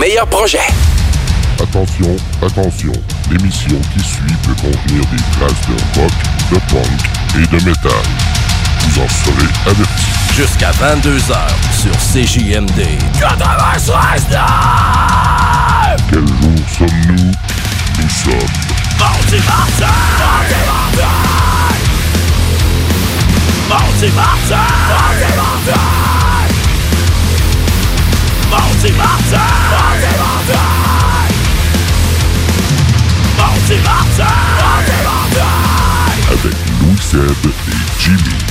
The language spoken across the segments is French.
meilleurs projets. Attention, attention, l'émission qui suit peut contenir des traces de rock, de punk et de métal. Vous en serez avertis. Jusqu'à 22h sur CJMD. 96 Quel jour sommes-nous? Nous sommes Mardi Martin! Mardi Martin! Mardi Martin! Mardi Martin! Mardi Martin! Mardi Martin! avec Louis Seb et Jimmy.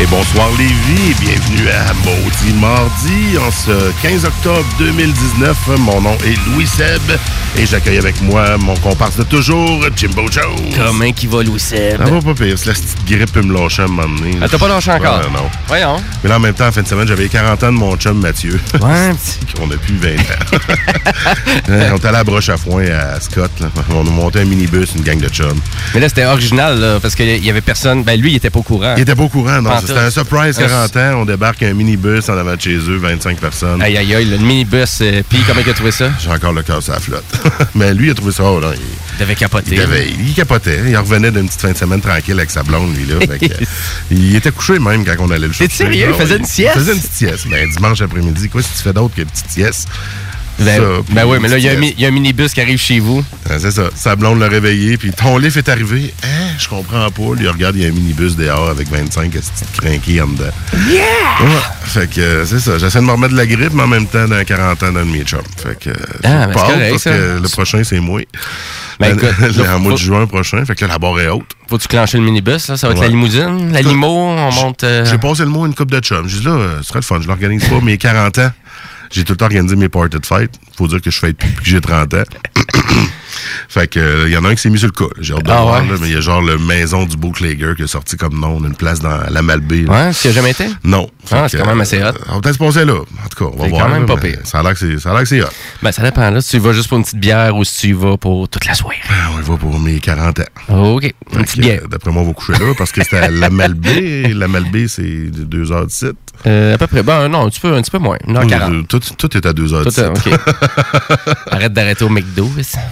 Et bonsoir Lévis, et bienvenue à Maudit Mardi en ce 15 octobre 2019. Mon nom est Louis Seb et j'accueille avec moi mon comparse de toujours, Jimbo Jones. Comment qui va, Louis Seb? Ça va pas pire, c'est la petite grippe peut me lâcher à un moment donné. Ah, t'as pas lâché encore? Ouais, non. Voyons. Mais là, en même temps, en fin de semaine, j'avais les 40 ans de mon chum Mathieu. Ouais, petit. On a plus 20 ans. On est allé à la broche à foin à Scott. là. On a monté un minibus, une gang de chums. Mais là, c'était original, là, parce qu'il y avait personne. Ben, lui, il était pas au courant. Il était pas au courant, non. C'était un surprise, Ah, 40 ans. On débarque un minibus en avant de chez eux, 25 personnes. Aïe, aïe, aïe, le minibus. euh, Puis, comment il a trouvé ça? J'ai encore le cœur sur la flotte. Mais lui, il a trouvé ça. oh, là, il, Il devait capoter. il il capotait. Il revenait d'une petite fin de semaine tranquille avec sa blonde, lui. Là. Fait que, euh, il était couché même quand on allait le chercher. T'es sérieux? Il Ah, faisait une sieste? Il faisait une petite sieste. Ben, dimanche après-midi, quoi, si tu fais d'autre que une petite sieste? Ben, Ça, ben oui, mais là, il y, a un y a minibus qui arrive chez vous. Ah, c'est ça. Sa blonde l'a réveillé, puis ton livre est arrivé. Hein, je comprends pas. Lui, regarde, il y a un minibus dehors avec 25 petites crinquées en dedans? Yeah! Fait que euh, c'est ça. J'essaie de me remettre de la grippe, mais en même temps, dans 40 ans, dans le mien chum. Fait que. euh, Ah, ben, correct, parce ça. que le prochain, c'est moi. Ben, Le- écoute, en mois de juin prochain. Fait que là, la barre est haute. Faut-tu clencher le minibus, là? Ça va être Ouais. la limousine, la limo, on monte... euh, J'ai passé le mot à une coupe de chum. J'ai dit là, euh, ce serait le fun. Je l'organise pas, mais 40 ans. J'ai tout le temps organisé mes parties de fête. Faut dire que je fête depuis que j'ai 30 ans. fait que euh, il y en a un qui s'est mis sur le cas. J'ai hâte de Ah voir, ouais? là, mais il y a genre le maison du Bootlegger qui est sorti comme nom. Une place dans la Malbaie. Ouais, tu as jamais été? Non. Ah, c'est quand même assez hot. euh, On va peut-être se passer là. En tout cas, on va C'est quand même là, pas mais pire. Ça a l'air que c'est- hot. Ben, ça dépend, là, si tu y vas juste pour une petite bière ou si tu y vas pour toute la soirée. Ah, On y va pour mes 40 ans. OK, une petite bière. euh, D'après moi, on va coucher là parce que c'était à la Malbaie. la Malbaie, c'est de 2 heures de site. Euh, à peu près. Ben, non, un petit peu, un petit peu moins. 1h40. Euh, Tout, tout est à 2 heures de Tout, site. euh, OK. Arrête d'arrêter au McDo.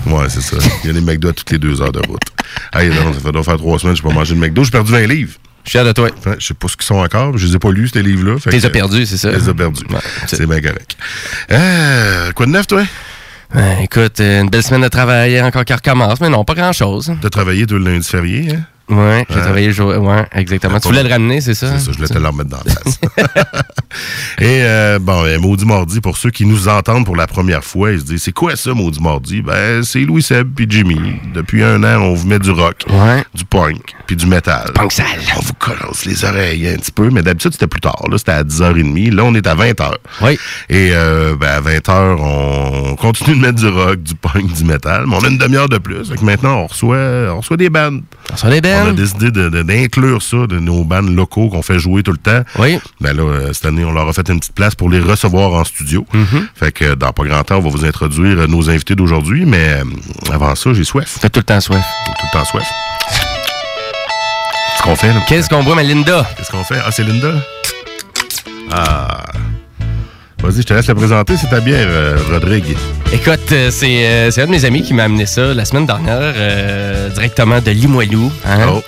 Ouais, c'est ça. Il y a des McDo à toutes les deux heures de route. Hey, non, ça fait doit faire trois semaines que je n'ai pas mangé de McDo. J'ai perdu 20 livres. Je suis fier de toi. Enfin, je sais pas ce qu'ils sont encore. Je les ai pas lus, ces livres-là. Tu les as perdus, c'est ça? Je les ai perdus. Ouais, c'est- bien correct. Euh, quoi de neuf, toi? Ben, écoute, une belle semaine de travail, encore qui recommence, mais non, pas grand-chose. T'as travaillé tout le lundi férié, hein? Ouais, j'ai travaillé le jour. Ouais, exactement. Tu voulais le ramener, c'est ça? C'est ça, je voulais te le remettre dans la face. Et euh, bon, Maudit Mardi, pour ceux qui nous entendent pour la première fois, ils se disent, c'est quoi ça, Maudit Mardi? Ben, c'est Louis Seb puis Jimmy. Depuis un an, on vous met du rock, Ouais. du punk, puis du métal. Punk sale. On vous commence les oreilles un petit peu, mais d'habitude, c'était plus tard. Là, c'était à 10h30. Là, on est à 20h. Oui. Et euh, ben, à 20h, on continue de mettre du rock, du punk, du métal, mais on a une demi-heure de plus. Que maintenant, on reçoit, on reçoit des bandes. On On a décidé d'inclure ça de nos bandes locaux qu'on fait jouer tout le temps. Oui. Ben là, euh, cette année, on leur a fait une petite place pour les recevoir en studio. Mm-hmm. Fait que dans pas grand temps, on va vous introduire euh, nos invités d'aujourd'hui, mais euh, avant ça, j'ai soif. Fait tout le temps soif. Tout le temps soif. Qu'est-ce qu'on fait, là? Qu'est-ce qu'on boit, ma Linda? Qu'est-ce qu'on fait? Ah, c'est Linda? Ah. Vas-y, je te laisse la présenter, c'est ta bière, euh, Rodrigue. Écoute, euh, c'est euh, c'est un de mes amis qui m'a amené ça la semaine dernière, directement de Limoilou. hein. Oh.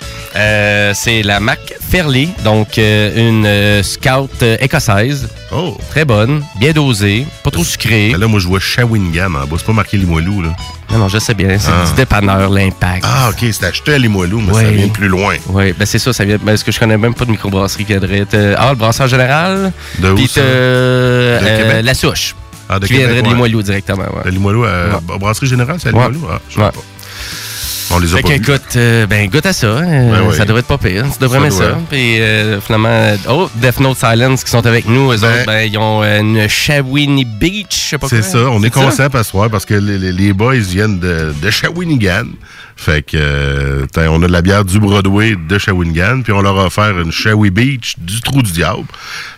C'est la Mac Fairley, donc une scout écossaise. Oh. Très bonne, bien dosée, pas trop sucrée. Là, moi, je vois Shawinigan en bas. C'est pas marqué Limoilou, là. Non, non, je sais bien, c'est Ah. du dépanneur, l'impact. Ah, OK, c'est acheté à Limoilou, mais ça vient de plus loin. Oui, ben c'est ça, ça vient. Parce que je connais même pas de microbrasserie qui viendrait. T'as- Ah, le brasseur général? De où, Puis ça? t'as, euh, la souche. Ah, de qui Québec, viendrait de ouais. Limoilou directement. ouais. De Limoilou à Ouais. Brasserie Générale, c'est à. Limoilou? Ah, je sais pas. On les a Fait pas vus. qu'écoute, euh, ben goûte à ça. euh, Ben oui. Ça devrait être pas pire. Tu devrais Ça aimer ça. doit. Puis euh, finalement, oh, Death Note Silence qui sont avec nous. Eux Ben- autres, ben, ils ont euh, une Shawini Beach, je sais pas C'est ça, on est ça? conscient parce, ouais, parce que les, les- les boys viennent de, de Shawinigan. Fait que, euh, on a de la bière du Broadway de Shawinigan, puis on leur a offert une Shawi Beach du Trou du Diable.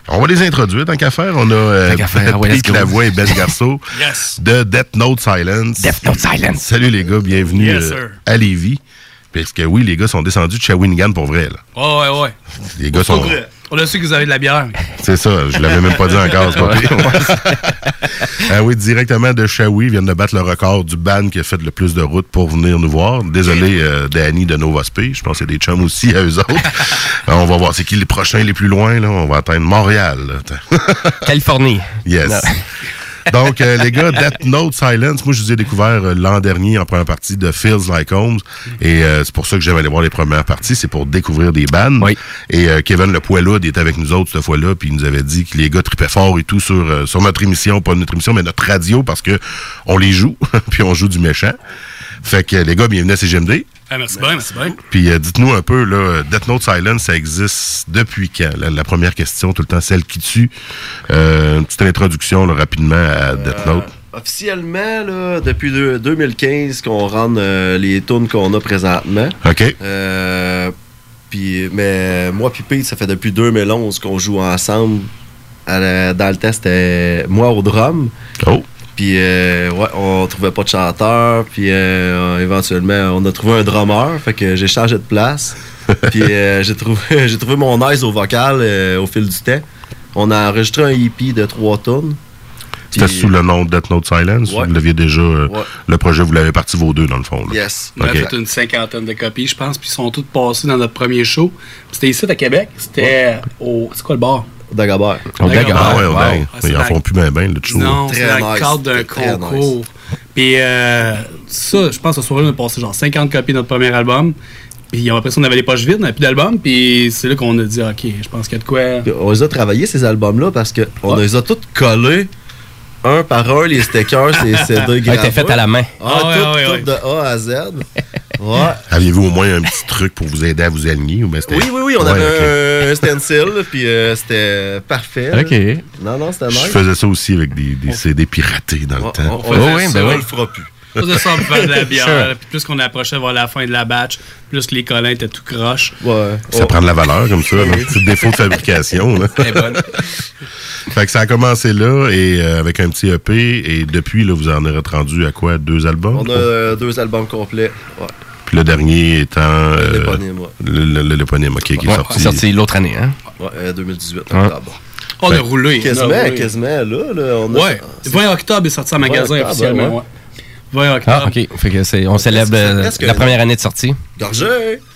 On va les introduire, tant qu'à faire. On a euh, faire, ouais. Lavoie et Ben Garceau Yes. de Death Note Silence. Death Note Silence. Salut les gars, bienvenue Yes, euh, à Lévis. Parce que oui, les gars sont descendus de Shawinigan pour vrai. Là. Ouais, ouais, ouais. Les gars sont... On a su que vous avez de la bière. C'est ça, je l'avais même pas dit encore, c'est pas pire. ah oui, directement de Shawi, viennent de battre le record du ban qui a fait le plus de routes pour venir nous voir. Désolé, euh, Danny de Nova Spe, je pense que c'est des chums aussi à eux autres. Euh, on va voir, c'est qui les prochains les plus loin, là? On va atteindre Montréal. là. Californie. yes. Non. Donc, euh, les gars, Death Note Silence, moi, je vous ai découvert euh, l'an dernier en première partie de Feels Like Homes. Et euh, c'est pour ça que j'aime aller voir les premières parties. C'est pour découvrir des bandes. Oui. Et euh, Kevin Le Poiloud était avec nous autres cette fois-là. Puis il nous avait dit que les gars tripaient fort et tout sur, euh, sur notre émission. Pas notre émission, mais notre radio parce que on les joue. puis on joue du méchant. Fait que les gars, bienvenue à CGMD. Ah, merci bien, merci bien. Puis euh, dites-nous un peu, là, Death Note Silence, ça existe depuis quand? La, la première question, tout le temps, celle qui tue. Euh, une petite introduction là, rapidement à Death Note. Officiellement, là, depuis deux- 2015 qu'on rende euh, les tunes qu'on a présentement. OK. Euh, puis, mais moi puis Pete, ça fait depuis 2011 qu'on joue ensemble. À la- dans le test, c'était moi au drum. Oh. Puis euh, ouais, on trouvait pas de chanteur. Puis euh, éventuellement, on a trouvé un drummer. Fait que j'ai changé de place. puis euh, j'ai trouvé, j'ai trouvé mon aise au vocal euh, au fil du temps. On a enregistré un EP de trois tonnes. C'était sous le nom de Death Note Silence? Ouais. Vous l'aviez déjà. Ouais. Le projet, vous l'avez parti vos deux, dans le fond. là. Yes. On a Ok. fait une cinquantaine de copies, je pense, puis ils sont toutes passées dans notre premier show. C'était ici à Québec. C'était au. C'est quoi le bar? Dagobert. On D'accord. d'accord. Ah ouais, Wow. ouais. Ah, Ils en font plus bien, bien, le show. Non, Très c'est dans le nice. cadre d'un concours. Puis euh, ça, je pense que ce soir-là, on a passé genre 50 copies de notre premier album. Puis après ça, on avait les poches vides, on n'avait plus d'album. Puis c'est là qu'on a dit, OK, je pense qu'il y a de quoi. Puis on les a travaillés, ces albums-là, parce qu'on Ouais. les a tous collés, un par un, les stickers, ces CD Ouais, gravés. t'es fait à la main. Ah, Ah ouais, tout, ouais, tout ouais. de A à Z. Ouais. Aviez-vous au moins un petit truc pour vous aider à vous aligner? Ou bien c'était- Oui, oui, oui, on Ouais, avait un stencil, puis euh, c'était parfait. OK. Non, non, c'était Je nice. faisais ça aussi avec des, des CD piratés dans le On, temps. on- on fait ben ça, ouais. on le fera plus. On faisait ça en buvant de la bière. Sure. Puis plus qu'on approchait vers la fin de la batch, plus les collins étaient tout croches. Ouais. Ça Oh. prend de la valeur comme ça. là. C'est le défaut de fabrication. là. Bonne. Fait que ça a commencé là et euh, avec un petit EP. Et depuis, là, vous en êtes rendu à quoi? Deux albums? On a euh, deux albums complets. Ouais. Puis le dernier étant... euh, L'éponyme, ouais. le- le- le- L'éponyme, OK, qui est Ouais, sorti. c'est sorti l'autre année, hein? Ouais, euh, 2018, Ouais. octobre. On a roulé. on a Quasiment, roulé. quasiment, là. là on a- Ouais. 20 octobre est sorti en magasin octobre, officiellement. ouais. Ouais. 20 octobre. Ah, OK. Fait que c'est, on célèbre c'est euh, la première année de sortie. Gorgé!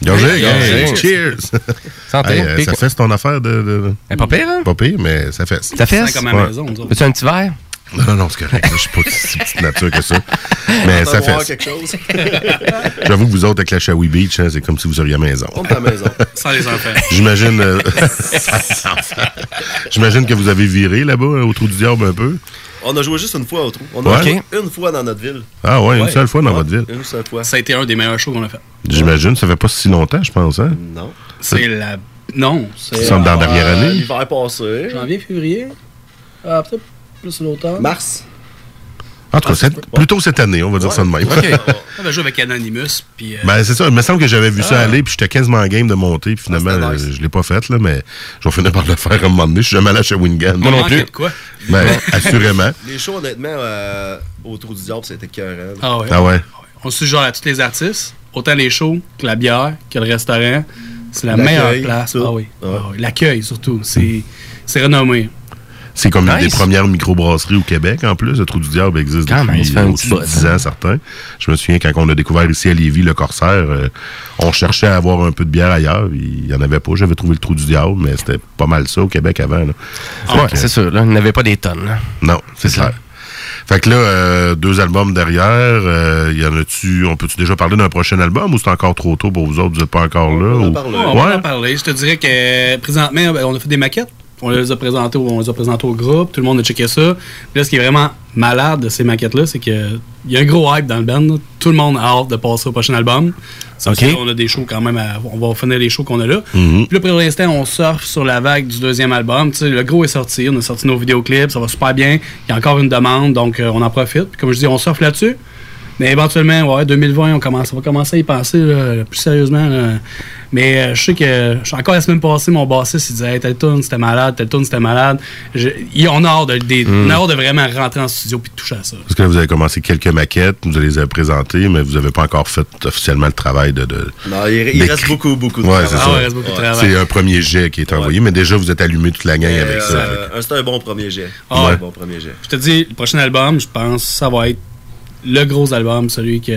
Gorgé, Gorgé. cheers! Santé. Hey, euh, ça fait ton affaire de... de- est pas pire, hein? Pas pire, mais ça fait. Ça fait? C'est comme à Ouais. la maison. Veux-tu un petit verre? Non, non, non, c'est correct. Je suis pas si petite nature que ça. Mais ça fait. quelque chose. J'avoue que vous autres, avec la Shawi Beach, hein, c'est comme si vous la maison. On est à la maison. Sans les enfants. J'imagine. euh, J'imagine que vous avez viré là-bas, euh, au trou du diable un peu. On a joué juste une fois au trou. On a Ouais. joué une fois dans notre ville. Ah ouais, une Ouais. seule fois dans Ouais, votre ville. Une seule fois. Ça a été un des meilleurs shows qu'on a fait. J'imagine, ça fait pas si longtemps, je pense, hein? Non. C'est la. Non, c'est. Ça semble dans la dernière année. L'hiver passé. Janvier, février. Ah, peut-être plus l'automne. Mars? En tout cas, c'est plutôt cette année, on va dire ça de même. On va jouer avec Anonymous. Puis. euh, Ben, c'est ça. Il me semble que j'avais vu ça aller, puis j'étais quasiment en game de monter, puis finalement, Ah, nice. euh, je l'ai pas fait, là, mais je vais finir par le faire à un moment donné. Je suis jamais allé à Shawinigan. Moi non plus. quoi? Ben, assurément. Les shows, honnêtement, euh, au trou du diable, c'était cœur. Ah ouais? Ah ouais. On suggère à tous les artistes, autant les shows que la bière, que le restaurant. C'est la meilleure place. Ah oui. Ah. L'accueil, surtout. C'est c'est renommé. C'est comme une des premières microbrasseries au Québec, en plus. Le Trou du Diable existe Quand depuis un au-dessus de bout, 10 ans, certains. Je me souviens, quand on a découvert ici à Lévis le Corsaire, euh, on cherchait à avoir un peu de bière ailleurs. Il n'y en avait pas. J'avais trouvé le Trou du Diable, mais c'était pas mal ça au Québec avant. là. Fait Ouais, c'est sûr. Là, il n'avait pas des tonnes. là. Non, c'est clair. Fait que là, euh, deux albums derrière, euh, y en a-tu, on peut-tu déjà parler d'un prochain album ou c'est encore trop tôt pour vous autres, vous n'êtes pas encore là? On en ou- parle. Ouais, on Ouais. va en parler. Je te dirais que euh, présentement, ben, on a fait des maquettes. On les a présentées au, on les a présentées au groupe. Tout le monde a checké ça. Puis là, ce qui est vraiment malade de ces maquettes-là, c'est qu'il y a un gros hype dans le band. là. Tout le monde a hâte de passer au prochain album. C'est Ok. pour ça qu'on a des shows quand même. à- on va finir les shows qu'on a là. Mhm. Puis là, pour l'instant, on surfe sur la vague du deuxième album. Le gros est sorti. On a sorti nos vidéoclips. Ça va super bien. Il y a encore une demande. Donc, euh, on en profite. Puis comme je dis, on surfe là-dessus. Mais éventuellement, ouais, 2020, on, commence, on va commencer à y penser là, plus sérieusement. là. Mais euh, je sais que je suis encore la semaine passée, mon bassiste, il disait hey, tel tune c'était malade, tel tune c'était malade. Je- il- on, a hâte de, des- on a hâte de vraiment rentrer en studio puis de toucher à ça. Parce que là, vous avez commencé quelques maquettes, vous les avez présentées, mais vous n'avez pas encore fait officiellement le travail de. de- Non, il, reste beaucoup, beaucoup de Ouais, travail. c'est Ah ça. ouais, il reste beaucoup de travail. C'est un premier jet qui est envoyé, mais déjà, vous êtes allumé toute la gang Mais, avec ça. euh, un- C'est un bon premier jet. Ah un bon premier jet. Je te dis, le prochain album, je pense ça va être le gros album, celui que.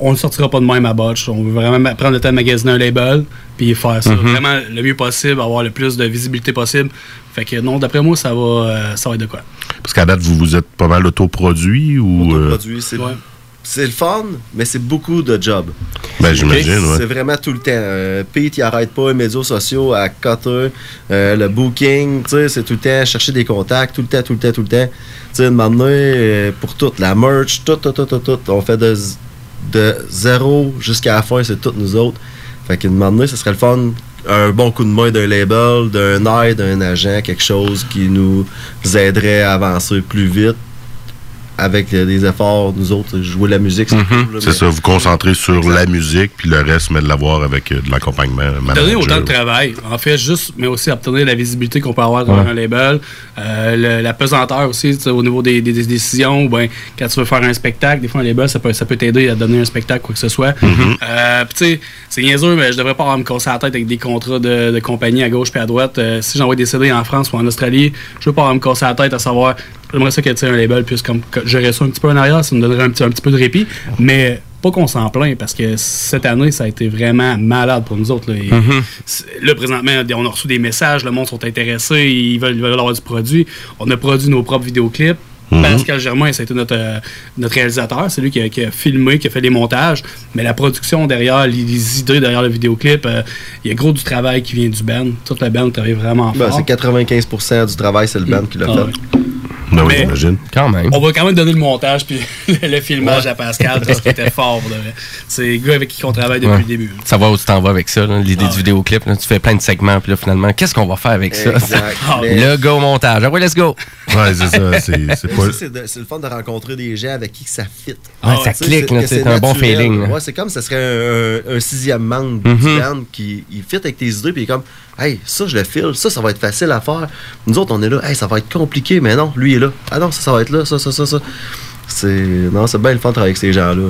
On, le sortira pas de même à botch. On veut vraiment prendre le temps de magasiner un label puis faire ça vraiment le mieux possible, avoir le plus de visibilité possible. Fait que non, d'après moi, ça va, euh, ça va être de quoi. Parce qu'à date, vous vous êtes pas mal autoproduit ou. euh, Autoproduit, c'est Ouais. C'est le fun, mais c'est beaucoup de job. ben, j'imagine, C'est ouais. vraiment tout le temps. Euh, Pete, il arrête pas les médias sociaux à Cutter, euh, le booking, tu sais, c'est tout le temps chercher des contacts, tout le temps, tout le temps, tout le temps. Tu sais, m'amener euh, pour tout, la merch, tout, tout, tout, tout, tout. On fait de, de zéro jusqu'à la fin, c'est toutes nous autres. Fait que de m'amener, ce serait le fun. Un bon coup de main d'un label, d'un aide, d'un agent, quelque chose qui nous aiderait à avancer plus vite avec euh, des efforts, nous autres, jouer la musique, c'est Mhm. cool, là, C'est mais- ça, vous concentrez sur la musique, puis le reste, mais de l'avoir avec euh, de l'accompagnement. Donner autant de travail, en fait, juste, mais aussi obtenir la visibilité qu'on peut avoir dans Ouais. un label, euh, le- la pesanteur aussi, au niveau des, des- des décisions, ou ben, quand tu veux faire un spectacle, des fois un label, ça peut, ça peut t'aider à donner un spectacle, quoi que ce soit. Euh, Puis tu sais, c'est niaiseux, mais je devrais pas avoir à me casser la tête avec des contrats de, de compagnie à gauche puis à droite. Euh, si j'envoie des CD en France ou en Australie, je veux pas avoir à me casser la tête à savoir, j'aimerais ça que tu sais, un label puisse comme gérer ça un petit peu en arrière, ça me donnerait un petit, un petit peu de répit, mais pas qu'on s'en plaint parce que cette année, ça a été vraiment malade pour nous autres. Là, Et là, présentement, on a reçu des messages, le monde sont intéressés, ils veulent, ils veulent avoir du produit. On a produit nos propres vidéoclips. Pascal Germain, ça a été notre, euh, notre réalisateur, c'est lui qui a, qui a filmé, qui a fait les montages, mais la production derrière, les, les idées derrière le vidéoclip, euh, il y a gros du travail qui vient du band. Toute la band travaille vraiment Ben, fort. c'est 95% du travail, c'est le band qui l'a Ah fait. ouais. Ben oui, Mais- j'imagine. Quand même. On va quand même donner le montage puis le filmage à Pascal parce qu'il était fort. C'est le gars avec qui on travaille depuis Ouais. le début. Savoir où tu t'en vas avec ça, là, l'idée Ah du ouais. vidéoclip. là, tu fais plein de segments, puis là, finalement, qu'est-ce qu'on va faire avec ça? Exact. Ah, Mais- Le go montage. Ah ouais, let's go! Ouais, c'est ça. C'est pas. le fun de rencontrer des gens avec qui ça fit. Ouais, Ah, ça clique, c'est- là, un bon feeling. là. Ouais, c'est comme ça serait un, un- un sixième membre Mhm. du band qui il fit avec tes idées, puis il est comme, hey, ça, je le file, ça, ça va être facile à faire. Nous autres, on est là, hey, ça va être compliqué, mais non, lui est là. Ah non, ça, ça va être là, ça, ça, ça, ça. C'est. Non, c'est bien le fun de travailler avec ces gens-là.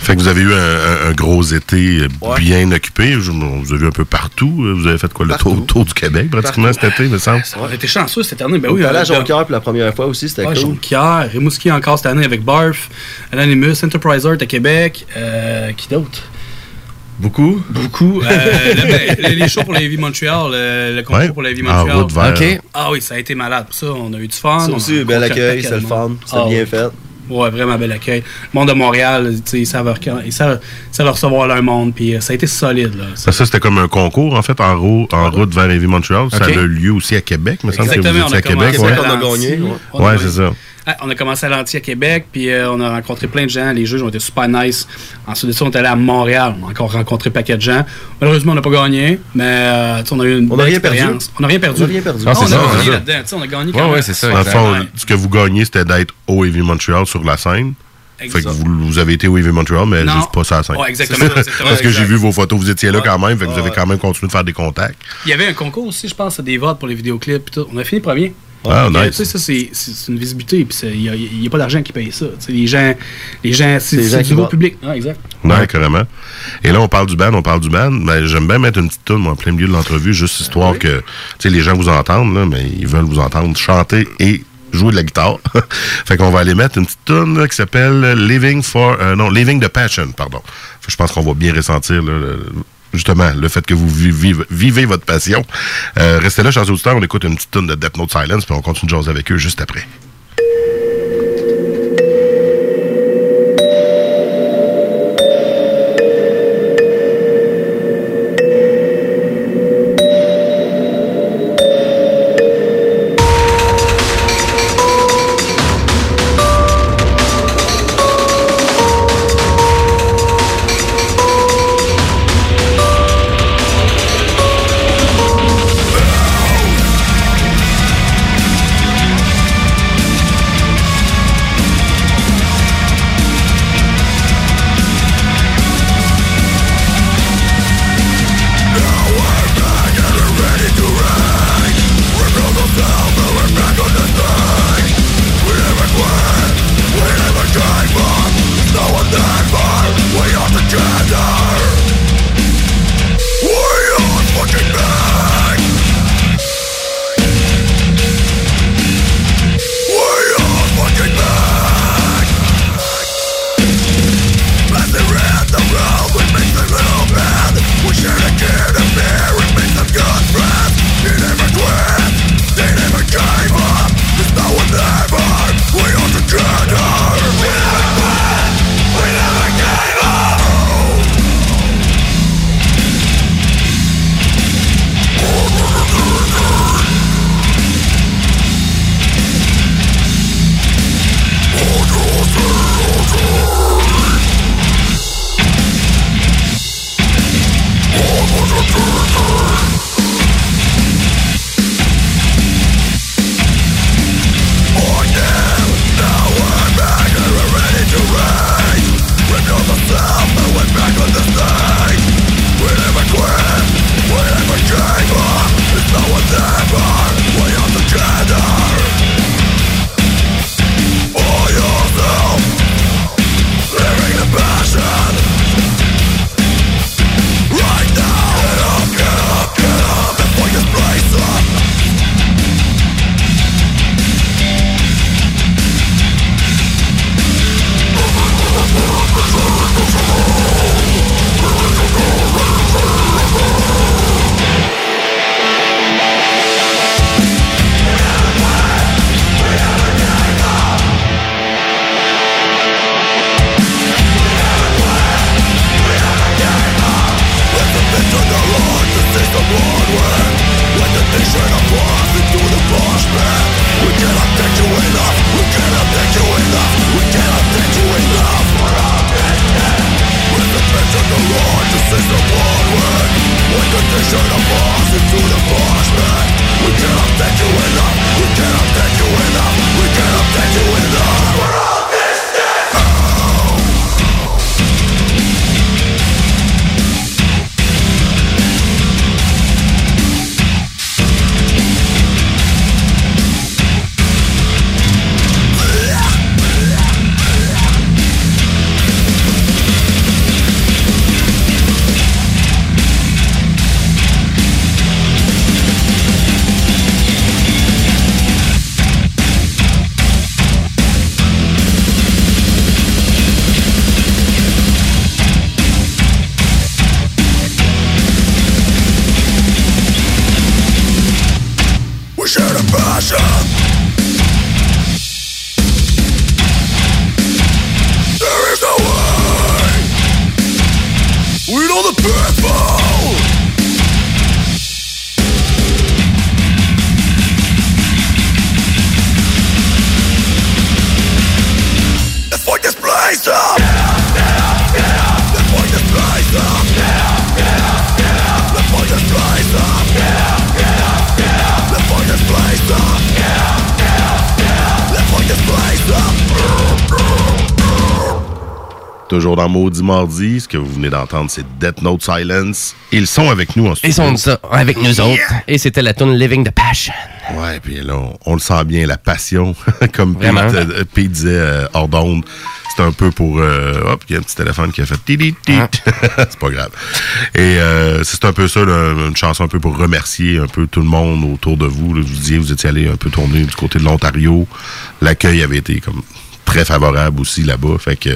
Fait que vous avez eu un, gros été euh, Ouais. bien occupé. Je- on vous a vu un peu partout. Vous avez fait quoi, le tour, tour du Québec, pratiquement, Partout. cet été, me semble? On a été chanceux cette année. Ben oui, allé à Jonquière pour la première fois aussi, c'était Ouais, cool. Jonquière, Rimouski encore cette année avec Barf, Anonymous, Enterprise Art à Québec. Euh, qui d'autre? Beaucoup. Beaucoup. Euh, le- les, shows pour les Vies Montréal, le, le concours Ouais. pour les Vies En Montréal. route vers. OK. Ah oui, ça a été malade. Pour ça, on a eu du fun. Ça on aussi, a bel accueil, c'est le fun, c'est Ah bien ouais. fait. Ouais, vraiment bel accueil. Le monde de Montréal, tu sais, ils savent, ils savent, ils savent recevoir leur monde, puis euh, ça a été solide. Là. Ça, ça, c'était comme un concours, en fait, en, ro- en route vers Lévis Montreal. Ça OK. a eu lieu aussi à Québec, me semble que vous étiez a à Québec. commencé ouais. On a gagné, ouais. Ouais, c'est ça. Ah, on a commencé à Lanty à Québec, puis euh, on a rencontré plein de gens. Les juges ont été super nice. Ensuite de ça, on est allé à Montréal. On a encore rencontré un paquet de gens. Malheureusement, on n'a pas gagné, mais euh, on a eu une On a belle rien perdu. expérience. On n'a rien perdu. On a rien perdu. On a ça, gagné ça. là-dedans. tu sais, On a gagné Ouais, quand même. ouais, c'est ça. Dans le exact. fond, ce que vous gagnez, c'était d'être au Heavy Montreal sur la scène. Fait que Exact. vous, vous avez été au Heavy Montreal, mais Non. juste pas sur la scène. Ouais, exactement, exactement, Parce que j'ai vu vos photos, vous étiez là Ouais. quand même, fait que vous avez quand même continué de faire des contacts. Il y avait un concours aussi, je pense, des votes pour les vidéoclips. tout. On a fini premier. Ah, Donc, nice. Tu sais, ça, c'est- une visibilité. Puis il n'y a, y a pas d'argent qui paye ça. Les gens, les gens c'est du gros public. Ah, exact. Ouais, carrément. Et là, on parle du band, on parle du band. Mais j'aime bien mettre une petite tune, en plein milieu de l'entrevue, juste histoire que, tu sais, les gens vous entendent, là, mais ils veulent vous entendre chanter et jouer de la guitare. fait qu'on va aller mettre une petite tune qui s'appelle Living for, euh, non, Living the Passion, pardon. Fait je pense qu'on va bien ressentir, là, le- justement, le fait que vous vivez, votre passion. Euh, restez là, chers auditeurs, on écoute une petite tune de Death Note Silence, puis on continue de jaser avec eux juste après. Toujours dans Maudit Mardi, ce que vous venez d'entendre, c'est Death Note Silence. Ils sont avec nous en studio. Ils sont ça, avec nous autres. Et c'était la tune Living the Passion. Ouais, puis là, on, on le sent bien, la passion. Comme Pete, euh, Pete disait euh, hors d'onde, c'est un peu pour... euh, hop, il y a un petit téléphone qui a fait... tit, tit, tit. c'est pas grave. Et euh, c'est un peu ça, là, une chanson un peu pour remercier un peu tout le monde autour de vous. là. Vous disiez, vous étiez allé un peu tourner du côté de l'Ontario. L'accueil avait été comme très favorable aussi là-bas. Fait que...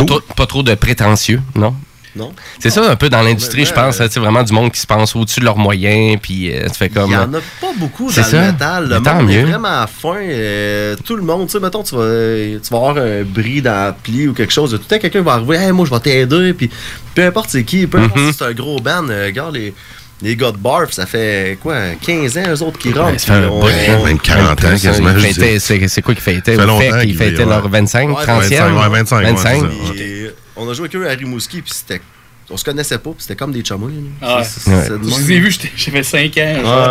Pas, trop, pas trop de prétentieux, non? Non? C'est ça un peu dans l'industrie, je pense. euh, hein, C'est vraiment du monde qui se pense au-dessus de leurs moyens, puis euh, tu fais comme. Il y en a pas beaucoup C'est dans ça. le métal. Le monde est mieux. vraiment à fin. euh, tout le monde, tu sais, mettons, tu vas, tu vas avoir un bris dans la pli ou quelque chose. Tout le temps, quelqu'un va arriver, hey, moi, je vais t'aider. Puis peu importe c'est qui, peu importe Mhm. si c'est un gros band, euh, regarde les. Les gars de Barf, ça fait quoi, 15 ans, eux autres qui rentrent? ça fait on- même 40 ans quasiment. C'est quoi qu'ils fêtaient? Ça fait qu'ils fêtaient leur ouais. 25, Ouais, 30e? 25, ouais, 25, ouais, 25. c'est ça. Puis, on a joué avec eux à Rimouski, puis c'était. On se connaissait pas, puis c'était comme des chummies. là. Ah Je les ai vus, fait 5 ans.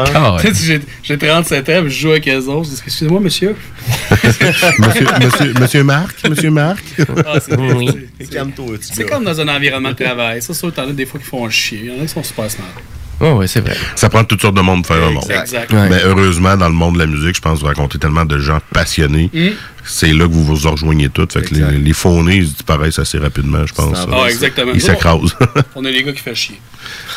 Ouais. Ah ouais. Sais, j'ai- J'ai 37 ans, puis je joue avec eux autres. Je dis, Excusez-moi, monsieur. monsieur, monsieur, monsieur Marc, monsieur Marc. Ah, c'est Oui. c'est- comme dans un environnement de travail. Ça, ça, t'en as des fois qui font chier. Il y en a qui sont super smart. Oui, oui, c'est vrai. Ça prend toutes sortes de monde pour faire un monde. Exact. Exact. Ouais. Mais heureusement, dans le monde de la musique, je pense que vous rencontrez tellement de gens passionnés. Mm. C'est là que vous vous rejoignez tous. Fait que les, les faunés, ils disparaissent assez rapidement, je pense. Ah, exactement. Ils s'écrasent. On a les gars qui font chier.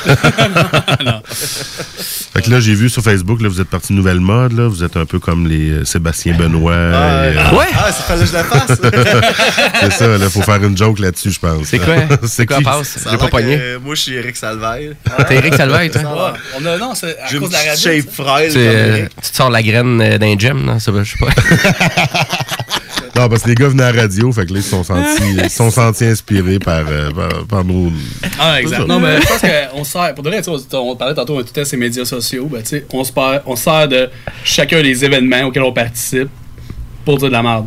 non. fait que là, j'ai vu sur Facebook, là, vous êtes parti nouvelle mode. Là. Vous êtes un peu comme les euh, Sébastien Benoît. Ah, et, euh, Ouais. Ah, ça fallait que je la fasse. c'est ça, il faut faire une joke là-dessus, je pense. C'est quoi? C'est quoi passe? J'ai pas pogné. euh, Moi, je suis Eric Salvaire. T'es Eric Salvaire, toi? Ça. On a, non, c'est à cause de la radio. shape frêle Tu, euh, te sors la graine euh, d'un? Ça, va, je sais pas. Non, parce que les gars venaient à la radio, fait que là, ils se sont sentis, ils sont sentis inspirés par, euh, par, par nos. Ah, exact. Non, mais je pense qu'on sert, pour de sais, on, on parlait tantôt, on était ces médias sociaux, ben, tu sais, on se on sert de chacun des événements auxquels on participe pour dire de la merde.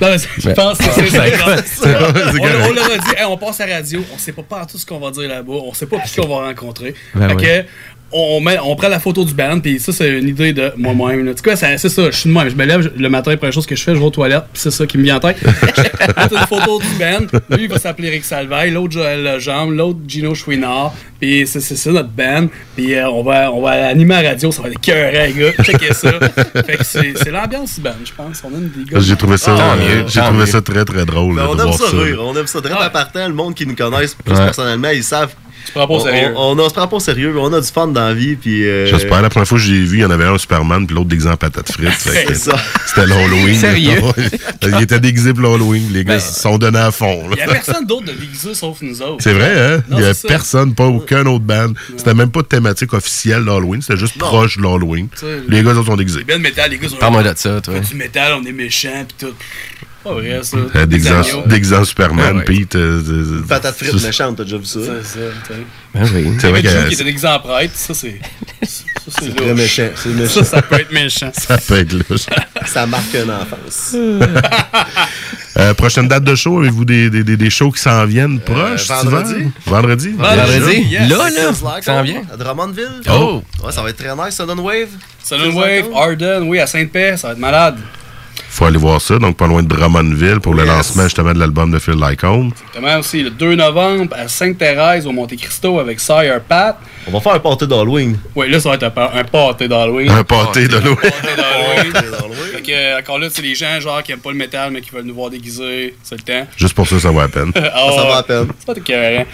Non, mais je Ben. pense que c'est ça. On, leur a dit, Hey, on passe à la radio, on sait pas pas tout ce qu'on va dire là-bas, on sait pas qui on va rencontrer. Ben fait oui. On, met, on prend la photo du band, puis ça, c'est une idée de moi-même. Tu sais c'est ça, je suis de même. Je me lève le matin, la première chose que je fais, je vais aux toilettes, puis c'est ça qui me vient en tête. Je mets une photo du band. Lui, il va s'appeler Rick Salvaille, l'autre Joël Legendre, l'autre Gino Chouinard, puis c'est c'est ça notre band. Puis euh, on, va, on va animer à la radio, ça va être cœur, les gars. Checkez ça. fait que c'est l'ambiance du band, je pense. On a une des gars. J'ai trouvé ça, Tant euh, j'ai trouvé mieux. ça très très drôle Mais là, on de aime voir ça ça. rire, on aime ça. Ouais. en partant, le monde qui nous connaisse plus Ouais. personnellement, ils savent. Tu prends pas au On, sérieux. on, on se prend pas au sérieux, on a du fun dans la vie. Puis, euh, J'espère. La première fois que j'ai vu, il y en avait un Superman, puis l'autre déguisé en patate frites. C'est ça. C'était l'Halloween. Sérieux? il était déguisé pour l'Halloween. Les gars Ben, se sont donnés à fond. Il y a personne d'autre de déguisé sauf nous autres. C'est vrai, hein? Il n'y ça. personne, pas aucun autre band. C'était même pas de thématique officielle d'Halloween, c'était juste Non. proche de l'Halloween. Les gars, sont déguisés. Bands de métal, les gars sont Parle-moi de ça, toi. Du métal, on est méchants pis tout. Pas vrai, ça. Euh, en Superman, ouais. Pete. euh, Patate frite méchante, t'as déjà vu ça? C'est ça, tu sais. Ben oui. C'est vrai que qui en prêtre, ça c'est. Ça c'est Très méchant. C'est Ça, méchant. ça peut être méchant. ça peut être louche. Ça marque une enfance. Euh, prochaine date de show, avez-vous des, des, des, des shows qui s'en viennent proches? vendredi. Vendredi? Vendredi? Yes. Là, là, ça en vient. À Drummondville? Oh! Ouais, ça va être très nice, Sudden Wave. Sudden Wave, Arden, oui, à Sainte-Paix, ça va être malade. Faut aller voir ça, donc pas loin de Drummondville pour le lancement justement de l'album de Phil Lycombe. Demain aussi, le 2 novembre, à Sainte-Thérèse, au Monte Cristo, avec Sire Pat. On va faire un party d'Halloween. Oui, là, ça va être un, pa- un pâté d'Halloween. Un pâté de l'eau. Pâté d'Halloween. D'Halloween. Que, encore là, c'est les gens genre qui aiment pas le métal, mais qui veulent nous voir déguisés. C'est le temps. Juste pour ça, ça vaut la peine. Ah, Ça va à peine. Ça va être écœurant.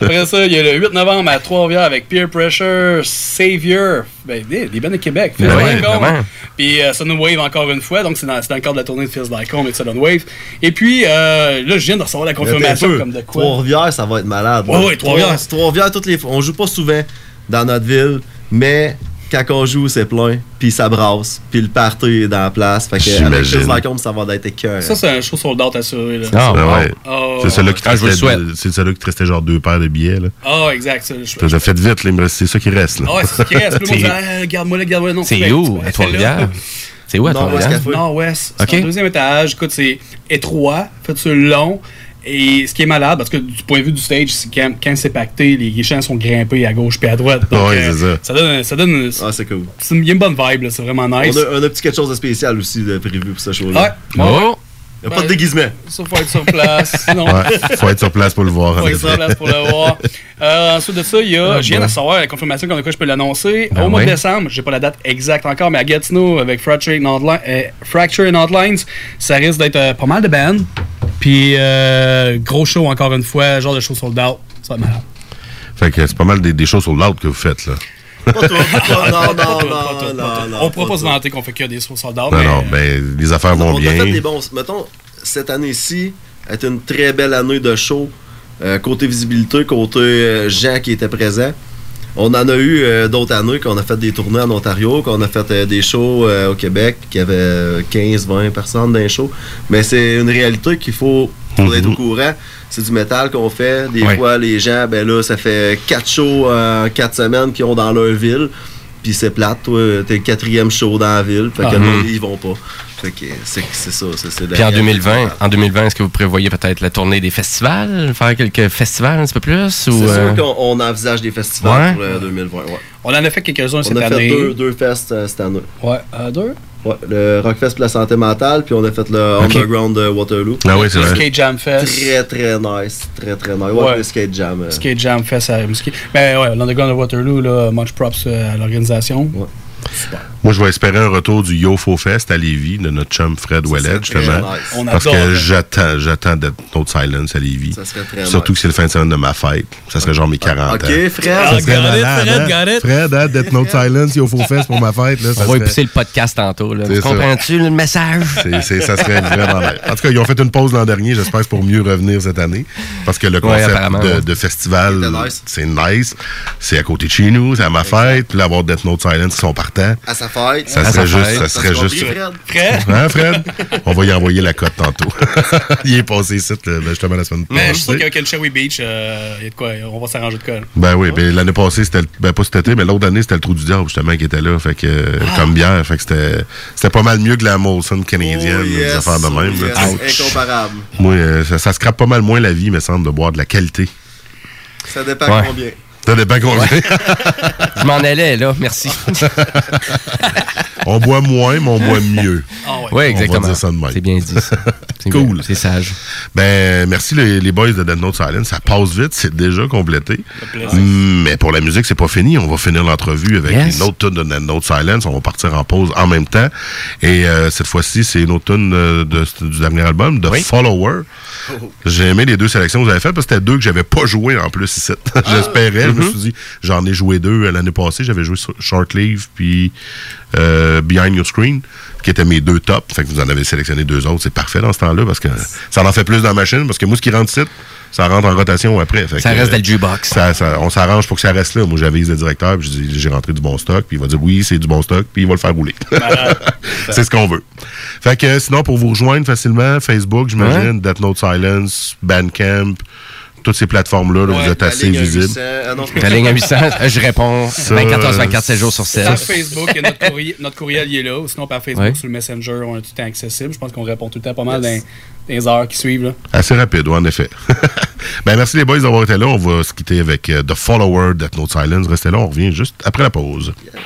Après ça, il y a le 8 novembre à Trois-Rivières avec Peer Pressure, Savior, ben, des, des bandes de Québec. Ben Like oui. Puis euh, Sudden Wave encore une fois, donc c'est dans, c'est dans le cadre de la tournée de Feels Like Home et de Sudden Wave. Et puis, euh, là, je viens de recevoir la confirmation comme de quoi. Trois-Rivières, ça va être malade. Ouais, ouais, Trois-Rivières. Trois- Trois-Rivières, toutes les fois. On joue pas souvent dans notre ville, mais quand on joue, c'est plein, puis ça brasse, puis le party est dans la place. Fait que avec Like Home, ça va être écœurant. Ça, c'est un show sold out assuré. Là. Ah, wow. ouais. Oh, C'est celui qui Ah, je c'est celui qui te restait genre deux paires de billets. Là. Ah, exact. ça, je- T'as fait vite, là, c'est ça qui reste. Là. Ah ouais, c'est ce qui reste. Tout le ah, garde-moi là, garde-moi là. Non, C'est où? À Trois-Rivières? C'est où à Trois-Rivières? qu'elle- Nord-ouest. Ok. C'est un deuxième étage. Écoute, c'est étroit, fait sur long. Et ce qui est malade, parce que du point de vue du stage, c'est quand, quand c'est pacté, les gens sont grimpés à gauche puis à droite. Donc, Ouais, euh, c'est ça. ça donne, ça donne Ah, c'est cool. c'est une, il y a une bonne vibe, là, c'est vraiment nice. On a, on a petit quelque chose de spécial aussi de prévu pour ce show-là. Ouais, ouais, Oh! Il n'y a pas de déguisement. ça faut être sur place. Sinon, Ouais, faut être sur place pour le voir. faut être sur place pour le voir. Euh, ensuite de ça, il y a, Ah, je viens bon. de savoir la confirmation comme quoi je peux l'annoncer. Ben Au mois de oui. décembre, j'ai pas la date exacte encore, mais à Gatineau avec Fracture and, Outli- euh, Fracture and Outlines, ça risque d'être euh, pas mal de bands. Puis euh, gros show encore une fois, genre de show sold out. Ça va être malade. Fait que c'est pas mal des, des choses sur l'autre que vous faites. là. Pas non, non, Pas tout, pas non. On pourra pas se vanter qu'on fait que des shows sold out. Non, mais, non, ben, les affaires vont On a bien. fait des bons. Mettons, cette année-ci est une très belle année de show. euh, côté visibilité, côté euh, gens qui étaient présents. On en a eu euh, d'autres années qu'on a fait des tournées en Ontario, qu'on a fait euh, des shows euh, au Québec, qui avait euh, 15-20 personnes dans les shows. Mais c'est une réalité qu'il faut, faut être au courant. C'est du métal qu'on fait. Des Ouais. fois, les gens, ben là, ça fait 4 shows en 4 semaines qu'ils ont dans leur ville. Puis c'est plate, toi, t'es le quatrième show dans la ville. Fait que Ah. le monde, ils vont pas. Fait que c'est ça. c'est- Puis en réalité. 2020, en 2020, est-ce que vous prévoyez peut-être la tournée des festivals? Faire quelques festivals un petit peu plus? C'est Ou, euh, sûr qu'on on envisage des festivals Ouais. pour le 2020. Ouais. On en a fait quelques-uns On cette a année. fait deux, deux fests euh, cette année. Ouais, euh, deux? Ouais, le Rockfest pour la santé mentale, puis on a fait le. Underground de Waterloo. Ah oui, c'est Le vrai. Skate Jam Fest. Très très nice. Très très nice. Ouais, Ouais. le Skate Jam. euh, Skate Jam Fest à Rimouski. Ben ouais, l'Underground de Waterloo, là, much props euh, à l'organisation. Ouais. Moi, je vais espérer un retour du Yo-Fo Fest à Lévis de notre chum Fred Ouellet, justement. nice. Parce que j'attends, j'attends d'être Note Silence à Lévis. Ça serait très Surtout que c'est le fin de semaine de ma fête. Ça serait genre mes 40 Ok, ans. frère. Ah, Ça serait malade, Fred, hein? Fred, hein, Death Note Silence, Yo-Fo Fest pour ma fête. Là, ça On va épousser le podcast tantôt. Là. Comprends-tu le message? C'est- c'est- ça serait vraiment bien. En tout cas, ils ont fait une pause l'an dernier. J'espère que c'est pour mieux revenir cette année. Parce que le concept de, festival, nice. c'est nice. C'est à côté de chez nous, c'est à ma fête. Puis là, avoir Death Note Silence, ils sont À sa fête. Ça serait juste. Ça serait sera juste. Fred. Hein, Fred? On va y envoyer la cote tantôt. Il est passé ici, là, justement, la semaine Mais je suis sûr passée. Chewy Beach, euh, il y a de quoi, on va s'arranger de quoi. Ben oui, ben, l'année passée, c'était le- ben pas cet été, mais l'autre année, c'était le trou du diable, justement, qui était là. Fait que, Ah. comme bière, fait que c'était, c'était pas mal mieux que la Molson canadienne, Oh, des affaires de même. Incomparable. Moi, euh, ça, ça scrape pas mal moins la vie, me semble, de boire de la qualité. Ça dépend Ouais. Je m'en allais, là. Merci. on boit moins, mais on boit mieux. Ah ouais. Oui, exactement. C'est bien dit. ça. C'est Cool. C'est sage. Ben, merci les, les boys de Dead Note Silence. Ça passe vite, c'est déjà complété. plaisir. Mm, Mais pour la musique, c'est pas fini. On va finir l'entrevue avec Yes. une autre tune de Dead Note Silence. On va partir en pause en même temps. Et euh, cette fois-ci, c'est une autre tune euh, de- du dernier album, de Oui. Follower. J'ai aimé les deux sélections que vous avez faites parce que c'était deux que j'avais pas joué en plus ici. J'espérais. Je me suis dit, j'en ai joué deux l'année passée. J'avais joué sur Short Leave puis euh, Behind Your Screen, qui étaient mes deux tops. Fait que vous en avez sélectionné deux autres. C'est parfait dans ce temps-là parce que ça en fait plus dans la machine. Parce que moi, ce qui rentre ici, ça rentre en rotation après. Fait Ça que, reste euh, dans le jukebox. ça- ça- on s'arrange pour que ça reste là. Moi, j'avise le directeur, puis je dis, j'ai rentré du bon stock, puis il va dire oui, c'est du bon stock, puis il va le faire rouler. c'est ce qu'on veut. Fait que sinon, pour vous rejoindre facilement, Facebook, j'imagine, Death Note Silence, Bandcamp, toutes ces plateformes-là, là, vous êtes assez visibles. Ta ligne à 800, euh, je réponds Ça, 24 h 24, 7 jours sur 7. Par Facebook, a notre, courriel est là. Ou sinon, par Facebook, Ouais. sur le Messenger, on est tout le temps accessible. Je pense qu'on répond tout le temps pas mal dans, dans les heures qui suivent. Là. Assez rapide, ouais, en effet. ben, merci les boys d'avoir été là. On va se quitter avec euh, The Follower, Death Note Silence. Restez là, on revient juste après la pause. No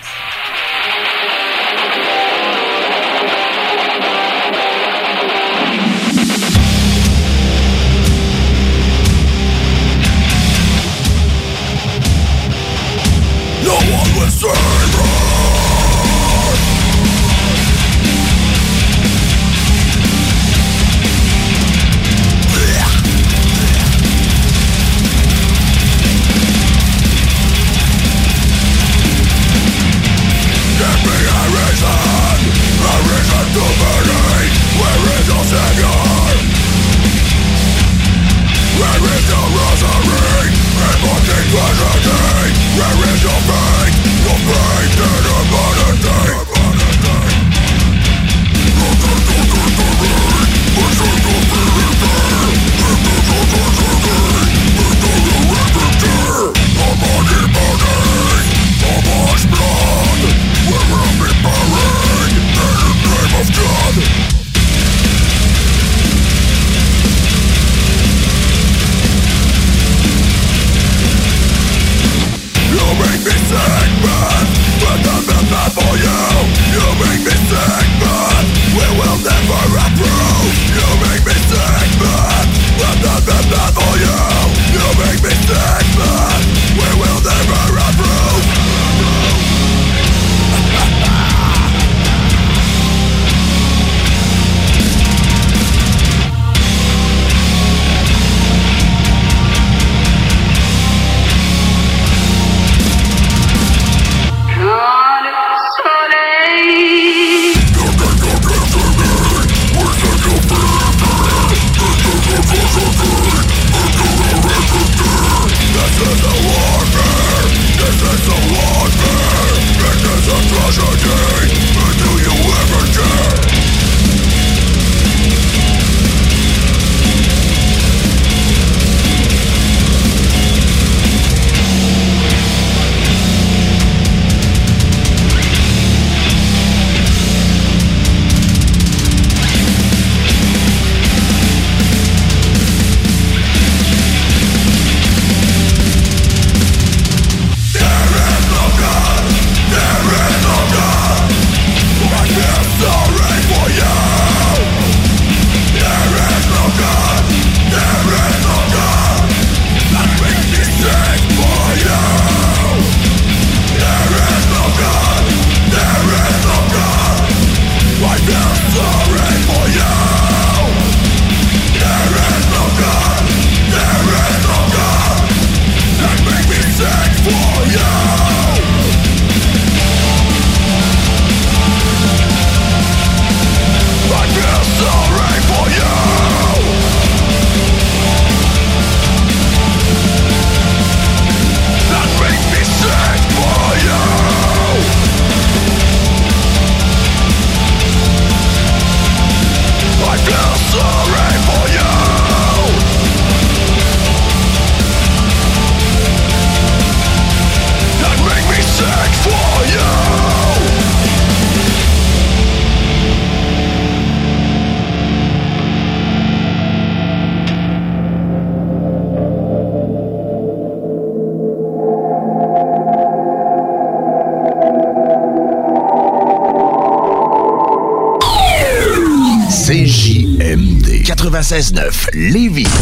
96.9 Lévis.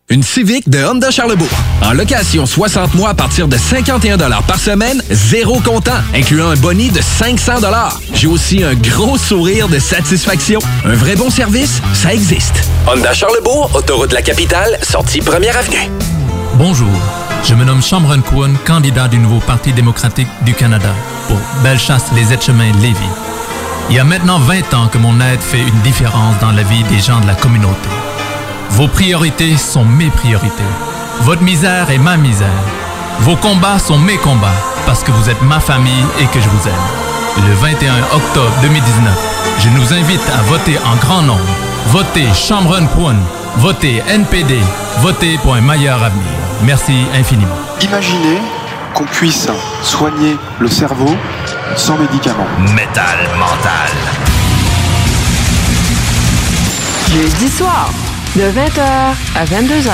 Une Civic de Honda Charlebourg. En location 60 mois à partir de 51 par semaine, zéro comptant, incluant un boni de 500 J'ai aussi un gros sourire de satisfaction. Un vrai bon service, ça existe. Honda Charlebourg, autoroute de la capitale, sortie première avenue. Bonjour, je me nomme Cameron Kwon, candidat du nouveau Parti démocratique du Canada pour Bellechasse les Etchemins Lévis. Il y a maintenant 20 ans que mon aide fait une différence dans la vie des gens de la communauté. Vos priorités sont mes priorités. Votre misère est ma misère. Vos combats sont mes combats parce que vous êtes ma famille et que je vous aime. Le 21 octobre 2019, je nous invite à voter en grand nombre. Votez Chamron Kwon. Votez NPD. Votez pour un meilleur avenir. Merci infiniment. Imaginez qu'on puisse soigner le cerveau sans médicaments. Métal mental. Jeudi soir, de 20h à 22h.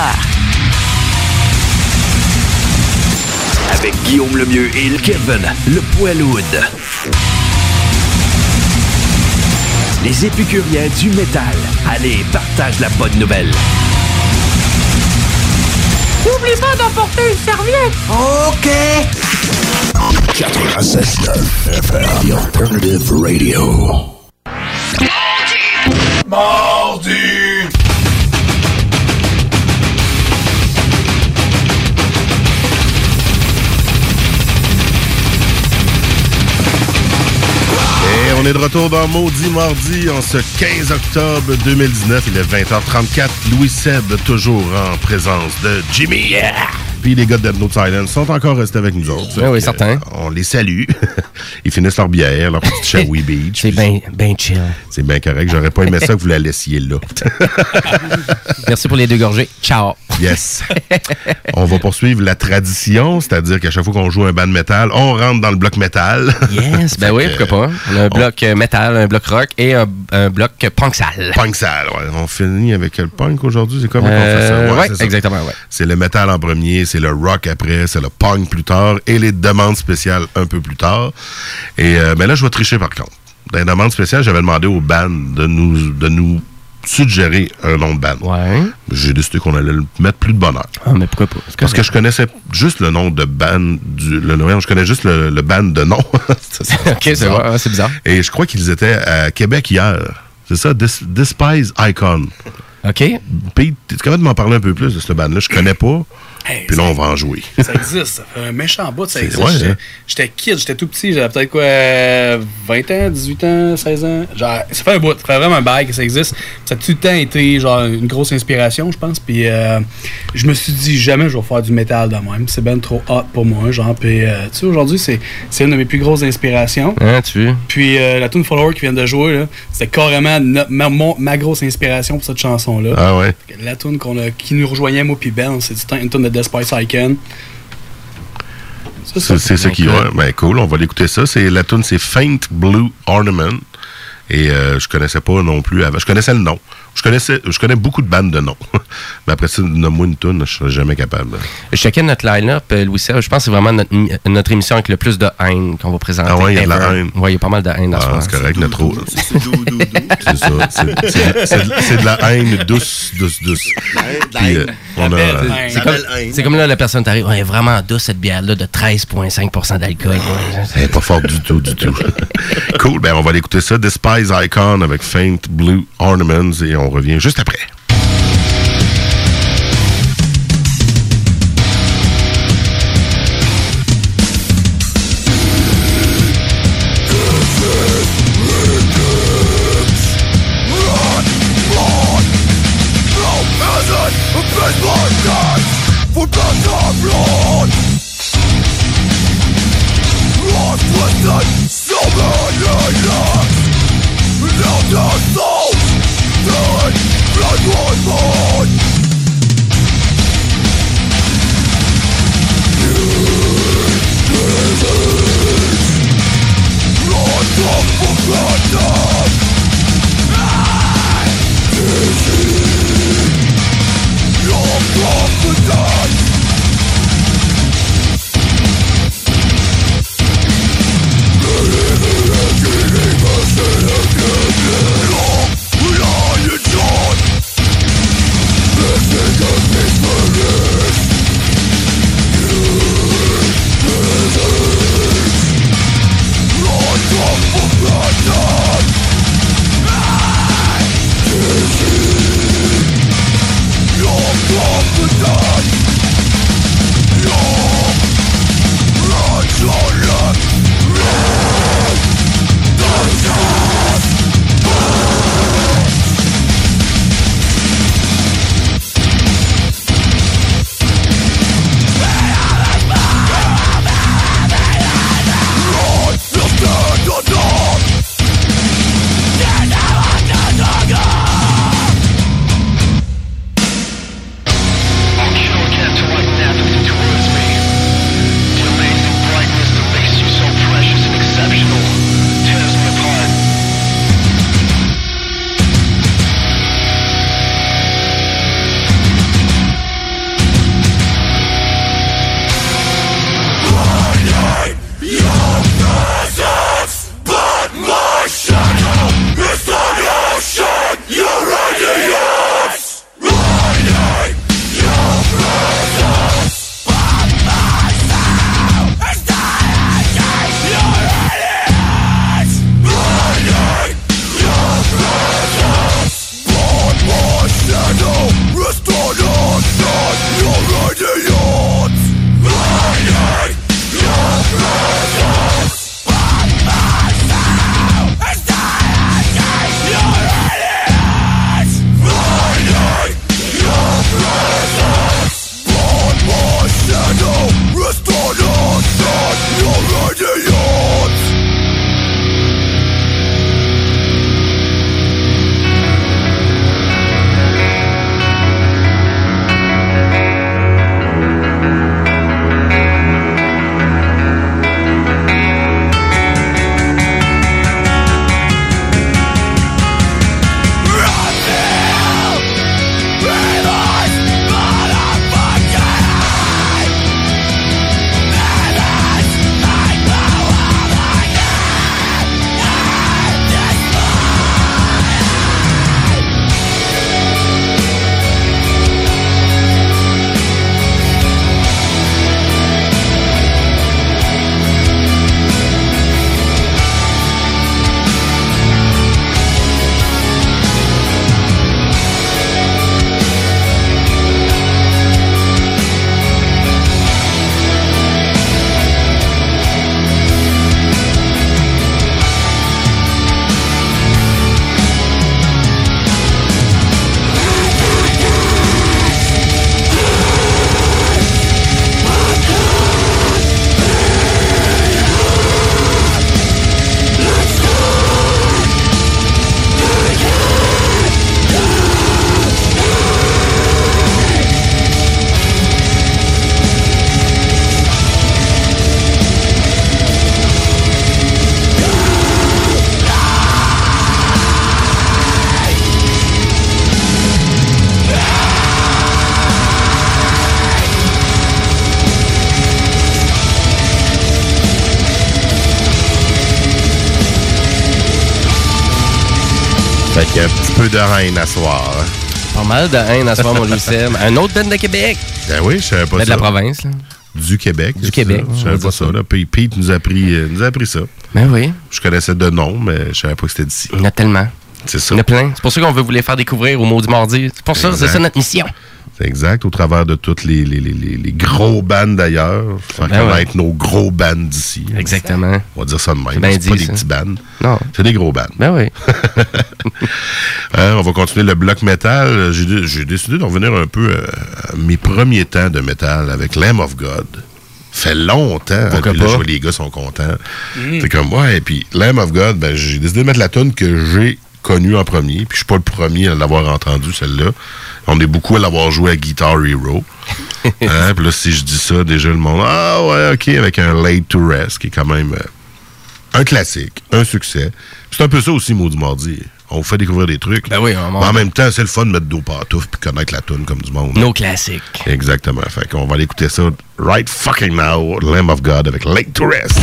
Avec Guillaume Lemieux et le Kevin, le Poilwood. Les épicuriens du métal. Allez, partage la bonne nouvelle. N'oublie pas d'emporter une serviette. OK. 96.9 FM, The Alternative Radio. Mardi! Est de retour dans Maudit Mardi en ce 15 octobre 2019. Il est 20h34. Louis Seb, toujours en présence de Jimmy. Puis les gars de Dead Note Silence sont encore restés avec nous autres. Oui, oui, Fait que, certain. euh, On les salue. Ils finissent leur bière, leur petite Shawi Beach. C'est bien ben chill. C'est bien correct. J'aurais pas aimé ça que vous la laissiez là. Merci pour les deux gorgées. Ciao. Yes. on va poursuivre la tradition, c'est-à-dire qu'à chaque fois qu'on joue un band métal, on rentre dans le bloc métal. Yes, ben oui, pourquoi pas. On a un bloc euh, métal, un bloc rock et un, un bloc punk sale. Punk sale, ouais. On finit avec le punk aujourd'hui, c'est qu'on Euh, fait ça? ouais, ça. exactement, ouais. C'est le métal en premier, c'est le rock après, c'est le punk plus tard et les demandes spéciales un peu plus tard. Et euh, ben là, je vais tricher par contre. Dans les demandes spéciales, j'avais demandé au band de nous, de nous suggérer un nom de band. Ouais. J'ai décidé qu'on allait le mettre plus de bonheur. Ah, mais pourquoi pas? Parce que je connaissais juste le nom de band du. Le, nom, je connais juste le, le band de nom. ok, c'est vrai, ouais, c'est bizarre. Et je crois qu'ils étaient à Québec hier. C'est ça, Dis- Despise Icon. OK. Pete, tu capable de m'en parler un peu plus de ce band-là? Je connais pas. Puis là, on va en jouer. Ça existe, ça fait un méchant bout, ça existe. ouais, J'étais- hein. J'étais kid, j'étais tout petit, j'avais peut-être quoi, euh, 20 ans, 18 ans, 16 ans. Genre, ça fait un bout, ça fait vraiment un bail que ça existe. Ça a tout le temps été genre une grosse inspiration, je pense. Puis euh, je me suis dit jamais je vais faire du métal de même. C'est ben trop hot pour moi, genre. Puis euh, tu sais, aujourd'hui, c'est une de mes plus grosses inspirations. Hein, tu Puis euh, la tune Follower qui vient de jouer, c'était carrément ma, mon- ma grosse inspiration pour cette chanson-là. Ah ouais? La tune qu'on a, qui nous rejoignait, moi puis Ben, c'est une tune de Despise Icon. C'est c'est ça qui va. Ben cool, on va l'écouter ça. C'est la tune, c'est Faint Blue Ornament. Et euh, je connaissais pas non plus avant. Je connaissais le nom. Je, connaissais, je connais beaucoup de bandes de noms. Mais après ça, nomme-moi une tune, je serais jamais capable. Je checkais notre line-up, euh, Louis Serge. Je pense que c'est vraiment notre, notre émission avec le plus de haine qu'on va présenter. Ah ouais, il y a de la haine. Ouais, il y a pas mal de haine dans ce Ah, moment. c'est correct, notre. C'est ça. c'est- de- c'est de la haine douce, douce, douce. Puis, euh, on a- C'est- C'est comme, c'est comme là, la personne t'arrive, ouais, vraiment douce cette bière-là de 13,5 d'alcool. Ouais. Elle est pas forte du tout, du tout. cool, ben on va aller écouter ça. Despise Icon avec Faint Blue Ornaments et on revient juste après. De haine à soir. Pas mal de haine à moment, mon Louis-Seb. Un autre band de Québec. Ben oui, je savais pas de ça. la province, là. Du Québec. Du Québec. Je savais va pas ça. ça. Là. Puis Pete nous a appris, euh, nous a appris ça. Ben oui. Je connaissais de nom, mais je savais pas que c'était d'ici. Il y en a tellement. C'est ça. Il y en a plein. C'est pour ça qu'on veut vous les faire découvrir au Maudit Mardi. C'est pour ça, c'est Exact. ça notre mission. C'est exact, au travers de toutes les, les, les, les- les gros bands d'ailleurs. Faire Ben connaître nos gros bands d'ici. Exactement. On va dire ça de même. C'est pas des petits bands. Non. C'est des gros bands. Ben oui. Hein, on va continuer le bloc métal. J'ai dé- j'ai décidé de revenir un peu euh, à mes premiers temps de métal avec Lamb of God. fait longtemps. Pourquoi Puis là, pas? je vois les gars sont contents. Mm. C'est comme, ouais, et puis Lamb of God, ben, j'ai décidé de mettre la tonne que j'ai connue en premier. Puis je suis pas le premier à l'avoir entendu, celle-là. On est beaucoup à l'avoir joué à Guitar Hero. Hein, Puis là, si je dis ça, déjà le monde, ah ouais, ok, avec un Late to Rest, qui est quand même euh, un classique, un succès. C'est un peu ça aussi, Maudit Mardi. On vous fait découvrir des trucs. Ben oui, on Mais en même temps, c'est le fun de mettre dos pantoufles puis connaître la tune comme du monde. Nos classiques. Exactement. Fait qu'on va aller écouter ça right fucking now, Lamb of God avec Lake to Rest.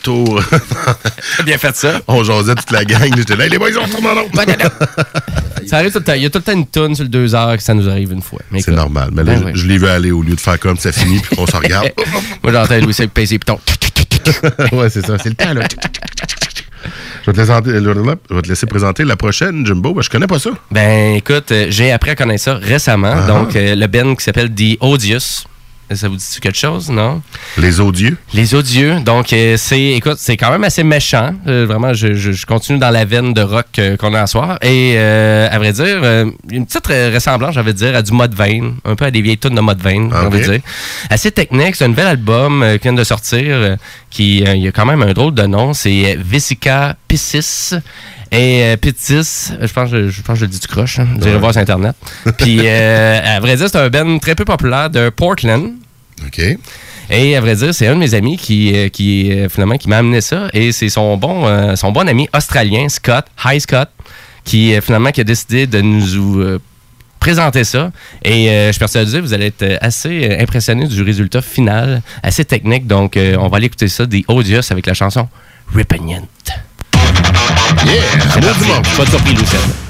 Retour. bien fait ça. On jasait toute la gang. J'étais là, les boys, on retourne en. Ça arrive tout le temps. Il y a tout le temps une tonne sur le deux heures que ça nous arrive une fois. C'est normal. Mais là, ben oui. je l'ai vu aller au lieu de faire comme ça finit puis qu'on se regarde. Moi, j'entends Louis Seb peser piton. ouais, c'est ça. C'est le temps, là. Je vais, te laisser, je vais te laisser présenter la prochaine, Jumbo. Ben, je connais pas ça. Ben, écoute, euh, j'ai appris à connaître ça récemment. Ah. Donc, euh, le Ben qui s'appelle The Odious. Ça vous dit quelque chose, non? Les odieux. Les odieux. Donc, euh, c'est, écoute, c'est quand même assez méchant. Euh, vraiment, je, je- je continue dans la veine de rock euh, qu'on a à soir. Et, euh, à vrai dire, euh, une petite re- ressemblance, j'avais dire, à du mode vein. Un peu à des vieilles tunes de mode vein, Ah, j'ai envie ok. de dire. Assez technique. C'est un nouvel album euh, qui vient de sortir. euh, qui, euh, il y a quand même un drôle de nom. C'est euh, Vesica Piscis. Et euh, Pitis, je pense, que- je pense que je le dis du croche. Hein. Vous irez voir sur Internet. Puis, euh, à vrai dire, c'est un band très peu populaire de Portland. OK. Et à vrai dire, c'est un de mes amis qui, euh, qui euh, finalement, qui m'a amené ça. Et c'est son bon, euh, son bon ami australien, Scott, Hi Scott, qui euh, finalement qui a décidé de nous euh, présenter ça. Et euh, je suis persuadé que vous allez être euh, assez euh, impressionné du résultat final, assez technique. Donc, euh, on va aller écouter ça, des Odious, avec la chanson Repugnant. Yeah! Parti. Pas de surprise, Lucette.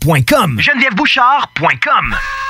genevièvebouchard.com. genevièvebouchard.com.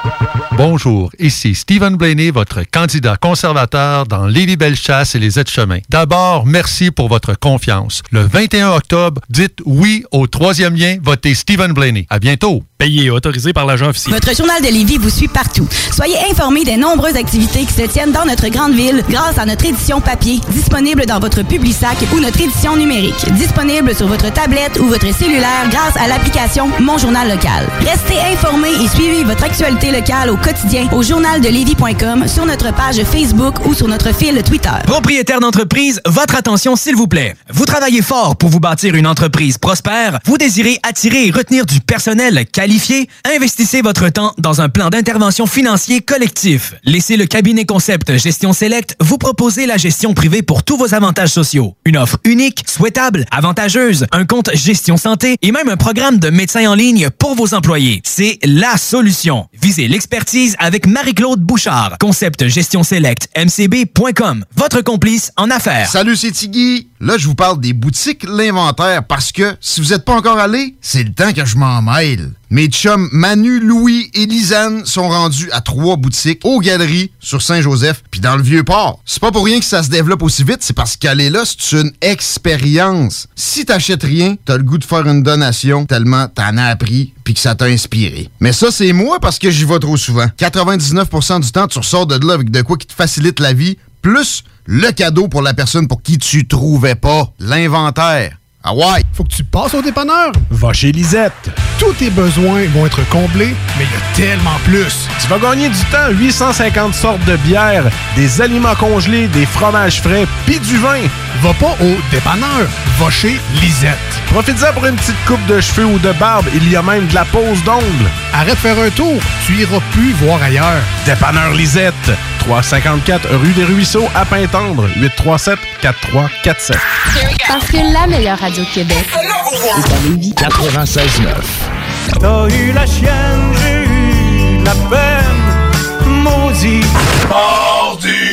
Bonjour, ici Stephen Blaney, votre candidat conservateur dans Lévis-Bellechasse et les aides-chemins. D'abord, merci pour votre confiance. Le 21 octobre, dites oui au troisième lien, votez Stephen Blaney. À bientôt. Payé, autorisé par l'agent officiel. Votre journal de Lévis vous suit partout. Soyez informés des nombreuses activités qui se tiennent dans notre grande ville grâce à notre édition papier, disponible dans votre Publisac ou notre édition numérique, disponible sur votre tablette ou votre cellulaire grâce à l'application Mon Journal Local. Restez informés et suivez votre actualité locale au quotidien au journaldelévis.com, sur notre page Facebook ou sur notre fil Twitter. Propriétaire d'entreprise, votre attention s'il vous plaît. Vous travaillez fort pour vous bâtir une entreprise prospère. Vous désirez attirer et retenir du personnel qualifié. Investissez votre temps dans un plan d'intervention financier collectif. Laissez le cabinet concept Gestion Select vous proposer la gestion privée pour tous vos avantages sociaux. Une offre unique, souhaitable, avantageuse, un compte gestion santé et même un programme de médecin en ligne pour vos employés. C'est la solution. Visez l'expertise avec Marie-Claude Bouchard. Concept Gestion Select, mcb.com. Votre complice en affaires. Salut, c'est Tiggy. Là, je vous parle des boutiques L'Inventaire parce que si vous n'êtes pas encore allé, c'est le temps que je m'en mêle. Mes chums Manu, Louis et Lisanne sont rendus à trois boutiques aux Galeries sur Saint-Joseph puis dans le Vieux-Port. C'est pas pour rien que ça se développe aussi vite, c'est parce qu'aller là, c'est une expérience. Si t'achètes rien, t'as le goût de faire une donation tellement t'en as appris puis que ça t'a inspiré. Mais ça, c'est moi parce que j'y vais trop souvent. 99% du temps, tu ressors de là avec de quoi qui te facilite la vie, plus le cadeau pour la personne pour qui tu trouvais pas l'inventaire. Ah ouais! Faut que tu passes au dépanneur. Va chez Lisette. Tous tes besoins vont être comblés, mais il y a tellement plus. Tu vas gagner du temps. 850 sortes de bières, des aliments congelés, des fromages frais, puis du vin. Va pas au dépanneur. Va chez Lisette. Profites-en pour une petite coupe de cheveux ou de barbe. Il y a même de la pose d'ongles. Arrête de faire un tour. Tu iras plus voir ailleurs. Dépanneur Lisette. 354 rue des Ruisseaux à Pintendre. 837 4347. Parce que la meilleure radio Québec est à Lévis. 96.9. T'as eu la chienne, j'ai eu la peine, maudit. Mardi.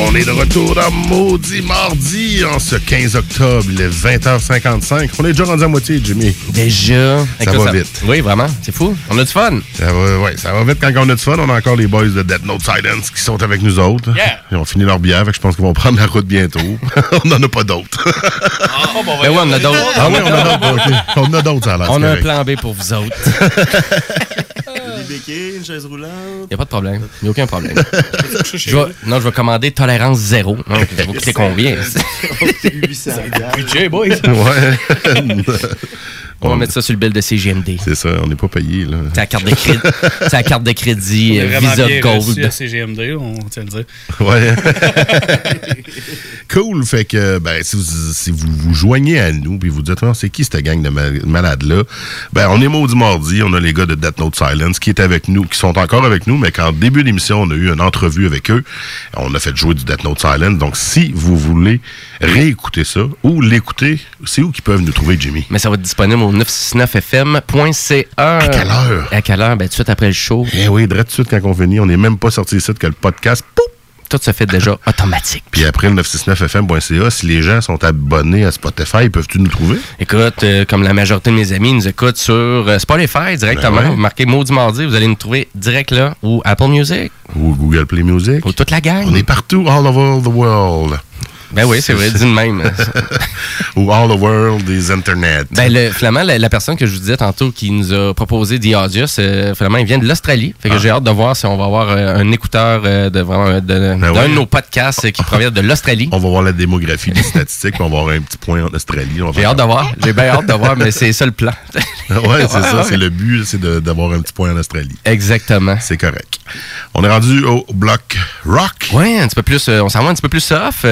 On est de retour dans Maudit Mardi en ce 15 octobre, il est 20h55. On est déjà rendu à moitié, Jimmy. Déjà? Ça Écoute, va vite. Oui, vraiment. C'est fou. On a du fun. Ça va, ouais, ça va vite quand on a du fun. On a encore les boys de Dead Note Silence qui sont avec nous autres. Yeah. Ils ont fini leur bière, fait que je pense qu'ils vont prendre la route bientôt. on n'en a pas d'autres. Ben ouais, on a d'autres. ah oui, on a d'autres. ok. On a d'autres, ça a l'air. On a un plan B pour vous autres. Des béquilles, une chaise roulante. Il a pas de problème. Il n'y a aucun problème. Je vais- non, je vais commander tolérance zéro. Ça va coûter combien? 800 Budget, boys. Ouais. On va mettre ça sur le bill de CGMD. C'est ça, on n'est pas payé, là. C'est la carte de crédit, c'est la carte de crédit euh, Visa bien Gold. à CGMD, on tient à le dire. Ouais. cool. Fait que, ben, si vous, si vous vous joignez à nous puis vous dites, Ah, c'est qui cette gang de ma- malades-là? Ben, on est maudit mardi. On a les gars de Death Note Silence qui est avec nous, qui sont encore avec nous, mais qu'en début d'émission, on a eu une entrevue avec eux. On a fait jouer du Death Note Silence. Donc, si vous voulez réécouter ça ou l'écouter, c'est où qu'ils peuvent nous trouver, Jimmy? Mais ça va être disponible au 969fm.ca. À quelle heure? À quelle heure? Ben, tout de suite après le show. Eh oui, direct tout de suite quand on finit, on n'est même pas sorti ici que le podcast, poup, tout se fait déjà automatique. Puis après le 969fm.ca, si les gens sont abonnés à Spotify, peuvent-tu nous trouver? Écoute, euh, comme la majorité de mes amis nous écoutent sur euh, Spotify directement, Ben ouais. vous marquez Maudit Mardi, vous allez nous trouver direct là, ou Apple Music. Ou Google Play Music. Ou toute la gang. On est partout, all over the world. Ben oui, c'est vrai, dis de même. Ou all the world is Internet. Ben, le, finalement, la, la personne que je vous disais tantôt qui nous a proposé The Audius, euh, finalement, il vient de l'Australie. Fait que Ah. j'ai hâte de voir si on va avoir euh, un écouteur euh, de vraiment euh, de- d'un Ben ouais. de nos podcasts qui provient de l'Australie. On va voir la démographie des statistiques, on va avoir un petit point en Australie. J'ai hâte de voir. J'ai bien hâte de voir, mais c'est ça le plan. ouais, c'est ça. Ouais, C'est le but, c'est d'avoir un petit point en Australie. Exactement. C'est correct. On est rendu au bloc rock. Ouais, un petit peu plus. on s'en va un petit peu plus soft.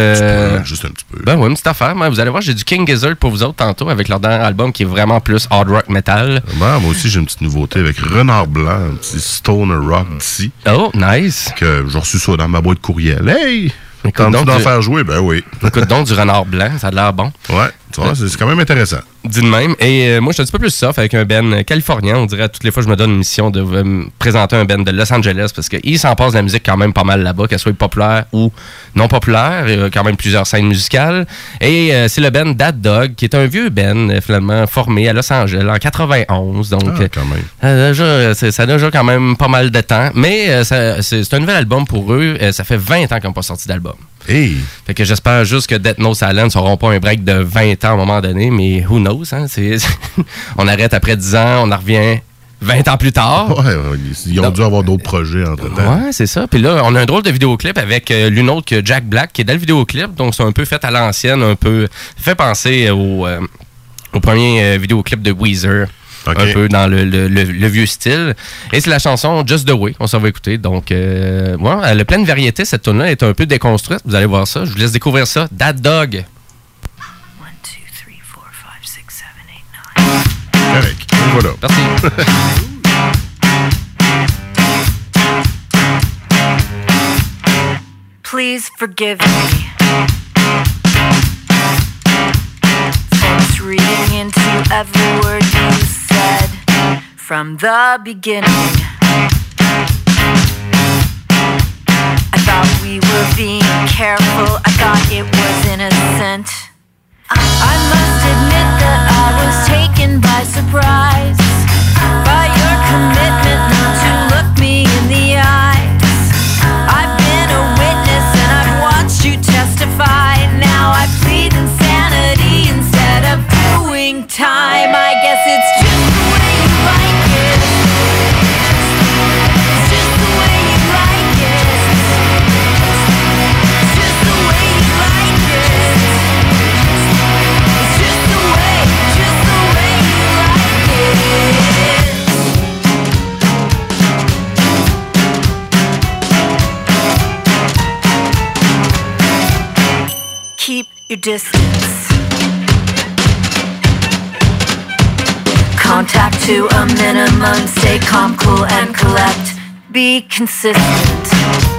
Euh, Juste un petit peu. Ben ouais, une petite affaire. Moi, vous allez voir, j'ai du King Gizzard pour vous autres tantôt avec leur dernier album qui est vraiment plus hard rock metal. Ben, moi aussi, j'ai une petite nouveauté avec Renard Blanc, un petit stoner rock d'ici. Oh, nice. Que j'ai reçu ça dans ma boîte courriel. Hey! Écoute donc d'en du- faire jouer? Ben oui. Écoute donc du renard blanc, ça a l'air bon. Ouais, tu vois, c'est quand même intéressant. Dis de même. Et euh, moi, je suis un petit peu plus soft avec un Ben californien. On dirait toutes les fois que je me donne une mission de euh, me présenter un Ben de Los Angeles parce qu'il s'en passe de la musique quand même pas mal là-bas, qu'elle soit populaire ou non populaire. Il y a quand même plusieurs scènes musicales. Et euh, c'est le Ben Dad Dog, qui est un vieux Ben, finalement, formé à Los Angeles en 91. Donc, Ah, quand même. euh, déjà, c'est- ça a déjà quand même pas mal de temps. Mais ça- c'est un nouvel album pour eux. Ça fait 20 ans qu'ils n'ont pas sorti d'album. Hey! Fait que j'espère juste que Death Note Silence n'auront pas un break de 20 ans à un moment donné, mais who knows, hein? On arrête après 10 ans, on en revient 20 ans plus tard. Ouais, ils ont dû avoir d'autres projets entre-temps. Ouais, c'est ça. Puis là, on a un drôle de vidéoclip avec euh, l'une autre que Jack Black qui est dans le vidéoclip. Donc, c'est un peu fait à l'ancienne, un peu fait penser au, euh, au premier euh, vidéoclip de Weezer. Un peu dans le, le- le- le vieux style. Et c'est la chanson Just the Way. On s'en va écouter. Donc, euh, ouais, elle a pleine variété. Cette tune là est un peu déconstruite. Vous allez voir ça. Je vous laisse découvrir ça. Dad Dog. Correct. Voilà. Merci. Please forgive me for misreading into every word you said from the beginning. I thought we were being careful, I thought it was innocent. I must admit that I was taken by surprise by your commitment not to look me in the eyes. I've been a witness and I've watched you testify. Now I plead insanity instead of doing time. I guess it's your distance. Contact to a minimum. Stay calm, cool, and collect. Be consistent.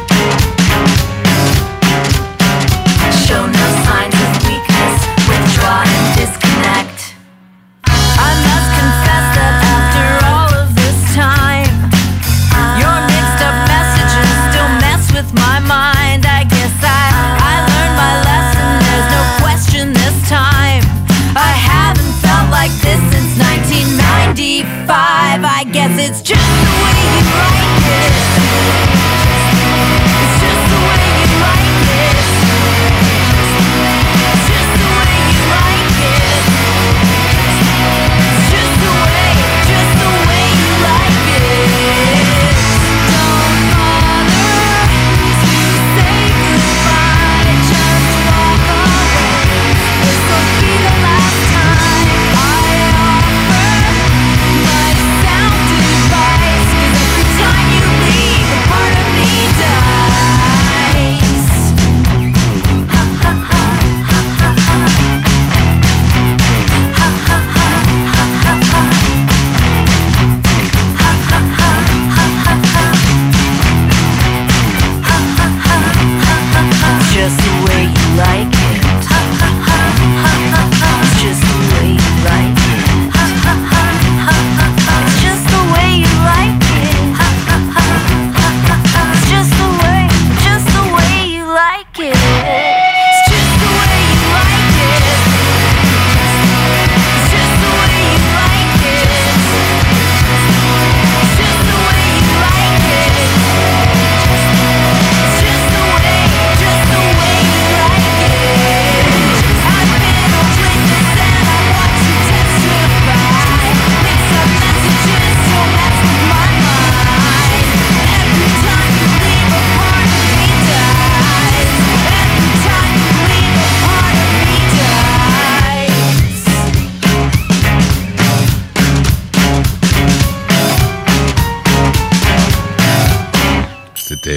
It's just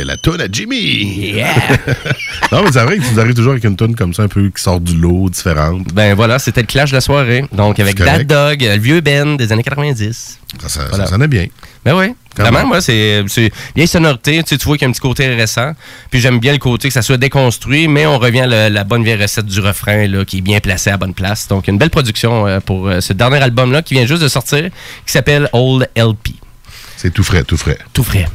la toune à Jimmy. non, mais c'est vrai que tu nous arrives toujours avec une toune comme ça, un peu qui sort du lot, différente. Ben voilà, c'était le clash de la soirée. Donc avec Bad. Dog, le vieux Ben des années 90. Ça, ça, Voilà. ça sonnait bien. Ben oui. Vraiment, moi, c'est vieille sonorité. Tu, sais, tu vois qu'il y a un petit côté récent. Puis j'aime bien le côté que ça soit déconstruit, mais on revient à la, la bonne vieille recette du refrain là, qui est bien placé à la bonne place. Donc, une belle production euh, pour euh, ce dernier album-là qui vient juste de sortir, qui s'appelle Old LP. C'est tout frais, tout frais. Tout frais.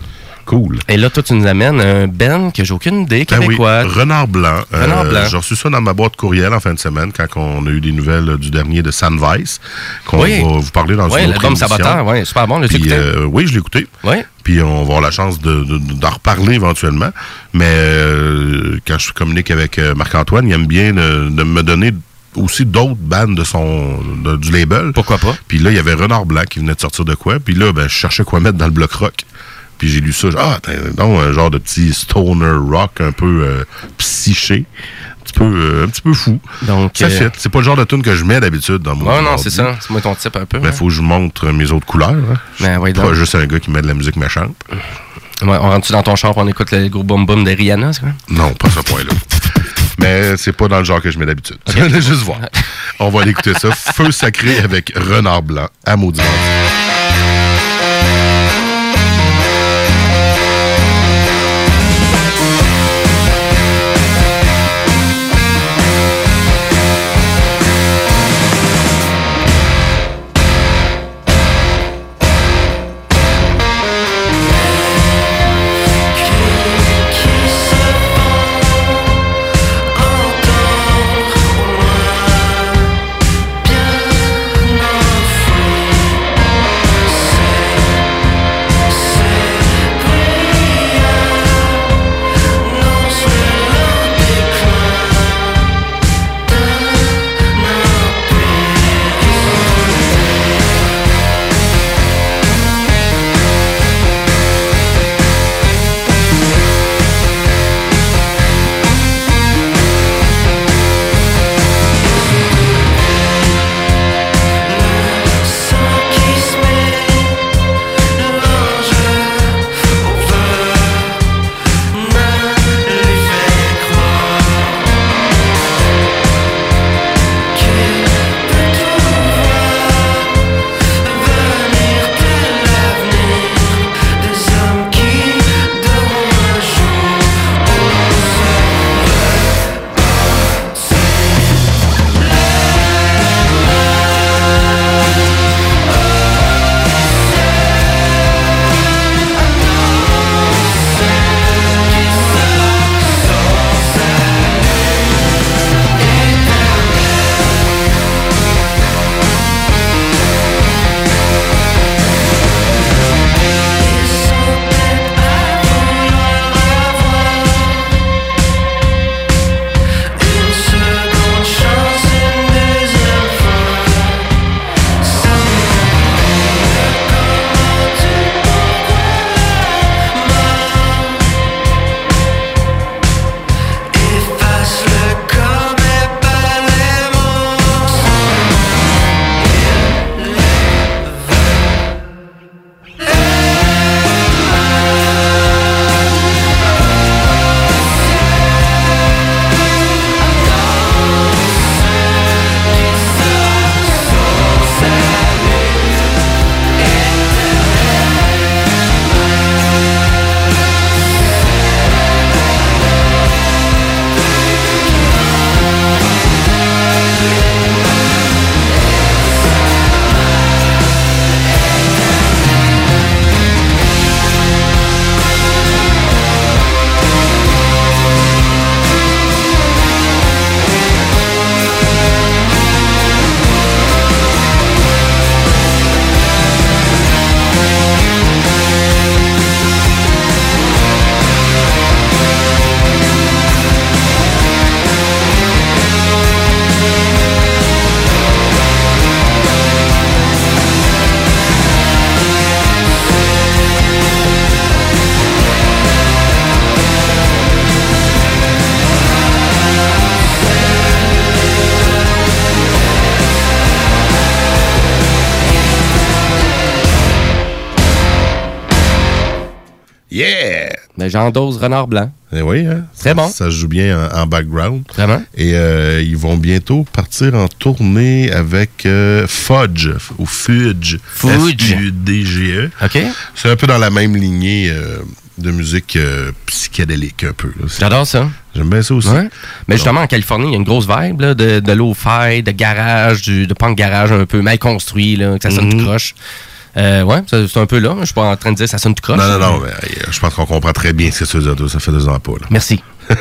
Cool. Et là, toi, tu nous amènes un Ben que j'ai aucune idée, Ben oui, québécois. Renard Blanc. Renard Euh, Blanc. J'ai reçu ça dans ma boîte courriel en fin de semaine quand on a eu des nouvelles euh, du dernier de Sandvice, qu'on Oui. va vous parler dans Oui, une autre l'album émission. Saboteur, oui, super bon. Puis, écouté? euh, oui, je l'ai écouté. Oui. Puis on va avoir la chance de- de- d'en reparler éventuellement. Mais euh, quand je communique avec euh, Marc-Antoine, il aime bien de, de me donner aussi d'autres bandes de son de- du label. Pourquoi pas? Puis là, il y avait Renard Blanc qui venait de sortir de quoi. Puis là, ben, je cherchais quoi mettre dans le bloc rock. Puis j'ai lu ça. Ah, t'as- donc un genre de petit stoner rock un peu euh, psyché. Un petit peu, euh, un petit peu fou. Donc, ça euh, fit. C'est pas le genre de tune que je mets d'habitude dans mon non, ordi. c'est ça. C'est moi ton type un peu. Mais ouais. faut que je montre mes autres couleurs. Hein. Ben, pas juste un gars qui met de la musique méchante. Ouais, on rentre-tu dans ton char on écoute le gros boom boom de Rihanna, c'est quoi? Non, pas ce point-là. Mais c'est pas dans le genre que je mets d'habitude. Allez juste voir. On va aller écouter ça. Feu sacré avec Renard Blanc à Maudit Yeah! Ben, Jean Dose, Renard Blanc. Eh oui, hein? Très bon. Ça se joue bien en, en background. Vraiment. Et euh, ils vont bientôt partir en tournée avec euh, Fudge, ou Fudge. Fudge. F-U-D-G-E. OK. C'est un peu dans la même lignée euh, de musique psychédélique, un peu. J'adore ça. J'aime bien ça aussi. Ouais. Mais justement, en Californie, il y a une grosse vibe là, de, de lo-fi, de garage, du, de punk garage un peu mal construit, là, que ça sonne tout croche. Euh, ouais, c'est un peu là. Je suis pas en train de dire que ça sonne tout croche. Non, non, non, mais euh, je pense qu'on comprend très bien ce que tu veux dire. Ça fait deux ans pas. Là. Merci.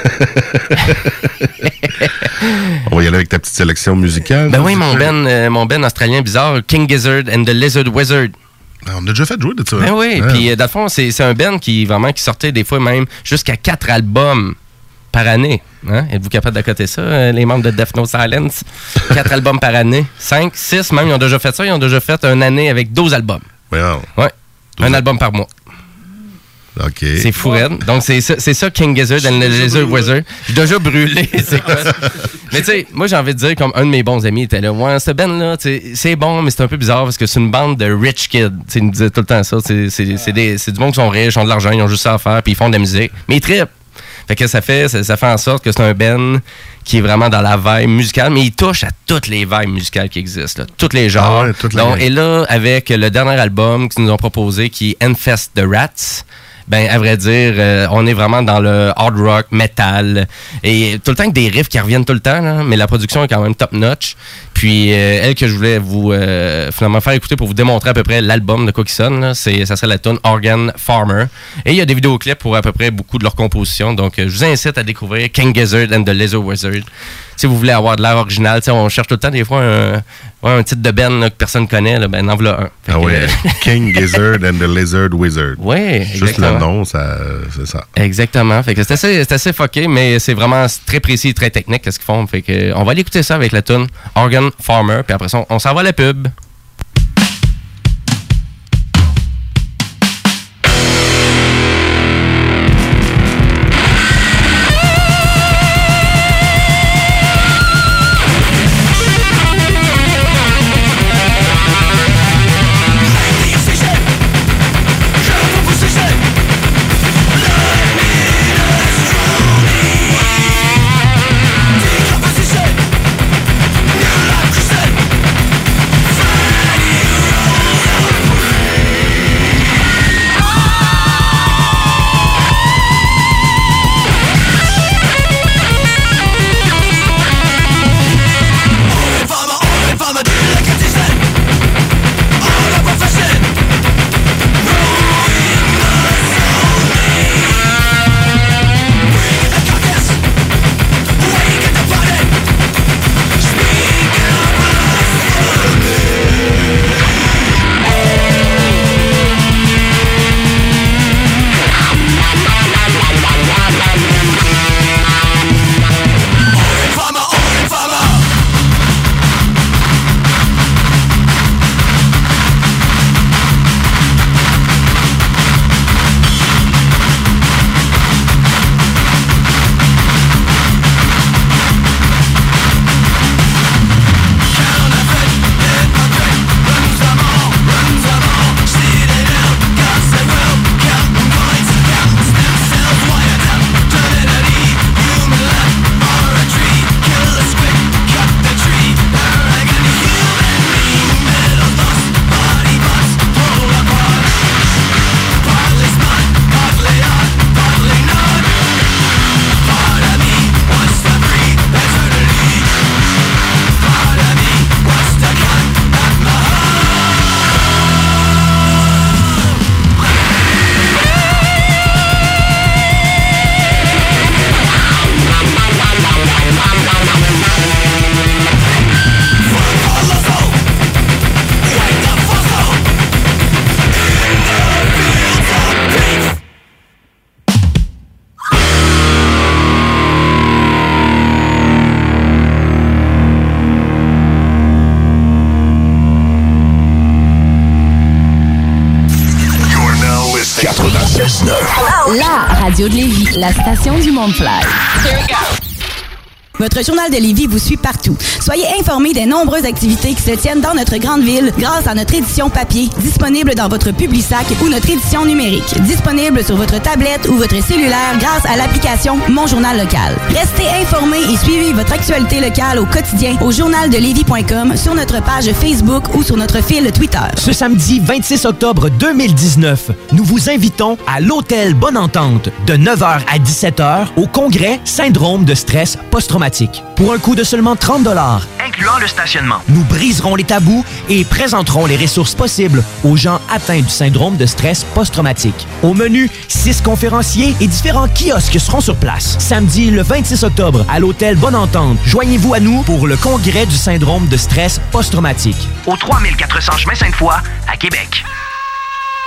On va y aller avec ta petite sélection musicale. Ben oui, mon ben, euh, mon ben australien bizarre, King Gizzard and the Lizard Wizard. Ah, On a déjà fait jouer de ça. Ben oui, puis dans le fond, c'est c'est un band qui vraiment qui sortait des fois même jusqu'à quatre albums par année. Hein? Êtes-vous capable d'accoter ça, euh, les membres de Death No Silence? Quatre albums par année. Cinq, six, même, ils ont déjà fait ça. Ils ont déjà fait une année avec 12 albums. Wow. Ouais. Un album par mois. OK. C'est fou, raide. Donc, c'est ça, c'est ça King Gizzard and the Lizard Wizard. J'ai déjà brûlé, c'est quoi? mais tu sais, moi, j'ai envie de dire, comme un de mes bons amis était là, ouais, cette band-là, c'est bon, mais c'est un peu bizarre parce que c'est une bande de rich kids. Tu sais, ils nous disaient tout le temps ça. C'est du monde qui sont riches, ils ont de l'argent, ils ont juste ça à faire, puis ils font de la musique. Mais ils trippent. Fait que ça fait, ça, ça fait en sorte que c'est un Ben qui est vraiment dans la vibe musicale, mais il touche à toutes les vibes musicales qui existent, là, tous les genres. Ah ouais, toutes les Donc, gangs. et là, avec le dernier album qu'ils nous ont proposé, qui est Infest the Rats, ben, à vrai dire, euh, on est vraiment dans le hard rock, metal, et tout le temps des riffs qui reviennent tout le temps, là, mais la production est quand même top notch. Puis, euh, elle que je voulais vous euh, finalement faire écouter pour vous démontrer à peu près l'album de quoi qui sonne, c'est, ça serait la tune Organ Farmer. Et il y a des vidéoclips pour à peu près beaucoup de leurs compositions. Donc, je vous incite à découvrir King Gizzard and the Lizard Wizard. Si vous voulez avoir de l'air original, on cherche tout le temps des fois un, un titre de Ben là, que personne connaît, là, ben en voilà un. Fait Ah que, ouais. euh, King Gizzard and the Lizard Wizard. Ouais, Juste le nom, ça, c'est ça. Exactement. Fait que c'est assez, c'est assez fucké, mais c'est vraiment très précis, très technique ce qu'ils font. Fait que on va aller écouter ça avec la tune Organ Farmer, puis après ça, on, on s'en va à la pub. Station du monde. Votre journal de Lévis vous suit partout. Soyez informés des nombreuses activités qui se tiennent dans notre grande ville grâce à notre édition papier, disponible dans votre Publisac ou notre édition numérique, disponible sur votre tablette ou votre cellulaire grâce à l'application Mon Journal Local. Restez informés et suivez votre actualité locale au quotidien au journaldelévis.com, sur notre page Facebook ou sur notre fil Twitter. Ce samedi 26 octobre 2019, nous vous invitons à l'Hôtel Bonne Entente de 9h à 17h au congrès Syndrome de stress post-traumatique. Pour un coût de seulement 30 incluant le stationnement. Nous briserons les tabous et présenterons les ressources possibles aux gens atteints du syndrome de stress post-traumatique. Au menu, six conférenciers et différents kiosques seront sur place. Samedi le 26 octobre à l'Hôtel Bonne Entente, joignez-vous à nous pour le congrès du syndrome de stress post-traumatique. Au 3400 chemin Sainte-Foy à Québec.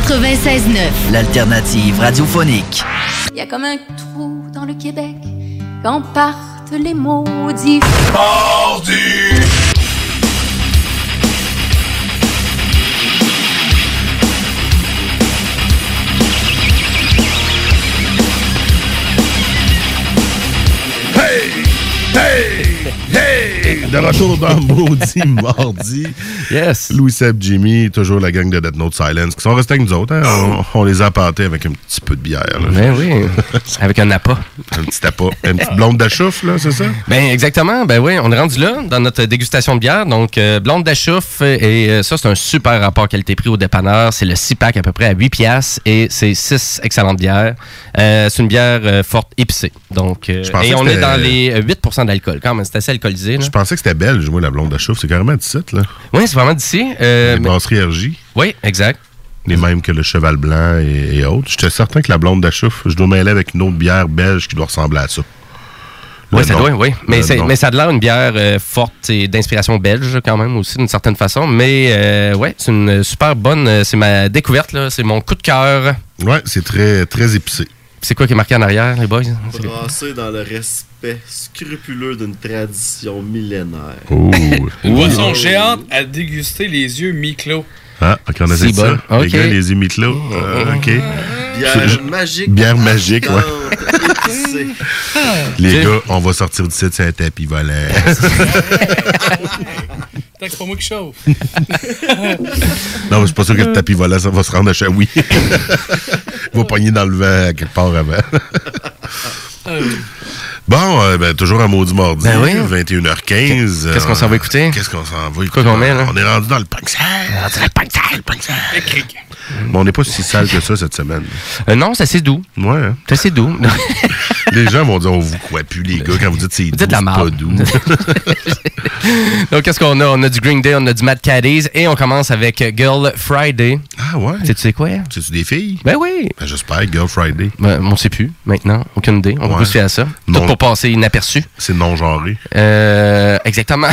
96.9. L'alternative radiophonique. Il y a comme un trou dans le Québec quand partent les maudits. Mardi! Hey! Hey! Hey! De retour dans Maudit Mardi. Yes. Louis Seb, Jimmy, toujours la gang de Death Note Silence, qui sont restés avec nous autres. hein. On, on les a pâtés avec un petit peu de bière. là. Ben oui. Avec un appât. Un petit appât. Une petite blonde d'achouf, là, c'est ça? Ben exactement, ben oui, on est rendu là dans notre dégustation de bière. Donc euh, blonde d'achouf et euh, ça c'est un super rapport qualité-prix au dépanneur. C'est le 6 pack à peu près à 8 piastres et c'est 6 excellentes bières. Euh, c'est une bière forte épicée. Donc et on est dans les euh, 8 d'alcool quand même, c'est assez là. Je pensais que c'était belge, moi, la blonde d'achouf. C'est carrément 17, là. Oui, c'est vraiment d'ici. Euh, les mais- brasseries RJ. Oui, exact. Les mêmes que le Cheval Blanc et, et autres. J'étais certain que la blonde d'achouf, je dois mêler avec une autre bière belge qui doit ressembler à ça. Oui, ça doit, oui. Mais, ça a de l'air une bière euh, forte et d'inspiration belge quand même aussi d'une certaine façon. Mais euh, ouais, c'est une super bonne. euh, C'est ma découverte là. C'est mon coup de cœur. Ouais, c'est très très épicé. C'est quoi qui est marqué en arrière, les boys? Brassé dans le respect scrupuleux d'une tradition millénaire. Oh. Boisson géante à déguster les yeux mi-clos? Ah, ok, on a dit ça. bonne. Les gars, les yeux mi-clos. Euh, ok. Bière Je- magique. Bière magique, ouais. Les gars, on va sortir du site, c'est un tapis volant. Tant que c'est pas moi qui chauffe. non, mais c'est pas sûr que le tapis volant, ça va se rendre à Chaoui. Il va pogner dans le vent quelque part avant. Bon, euh, ben, toujours un maudit mardi, Ben oui. 21h15. Qu'est-ce qu'on s'en va écouter? Qu'est-ce qu'on s'en va écouter? Quoi qu'on met, là? On est rendu dans le punk sale. On le punk sale, le punk sale. Mais on n'est pas si sale que ça cette semaine. Euh, non, c'est assez doux. Ouais. hein. C'est assez doux. Les gens vont dire, on vous croit plus, les gars, quand vous dites c'est doux, dites la c'est pas doux. Donc, qu'est-ce qu'on a? On a du Green Day, on a du Mad Caddies et on commence avec Girl Friday. Ah ouais? Tu sais quoi? C'est-tu des filles? Ben oui. Ben, J'espère, Girl Friday. Ben, on sait plus maintenant. Aucune idée. On va se à ça. Non. Tout pour passer inaperçu. C'est non-genré. Euh, exactement.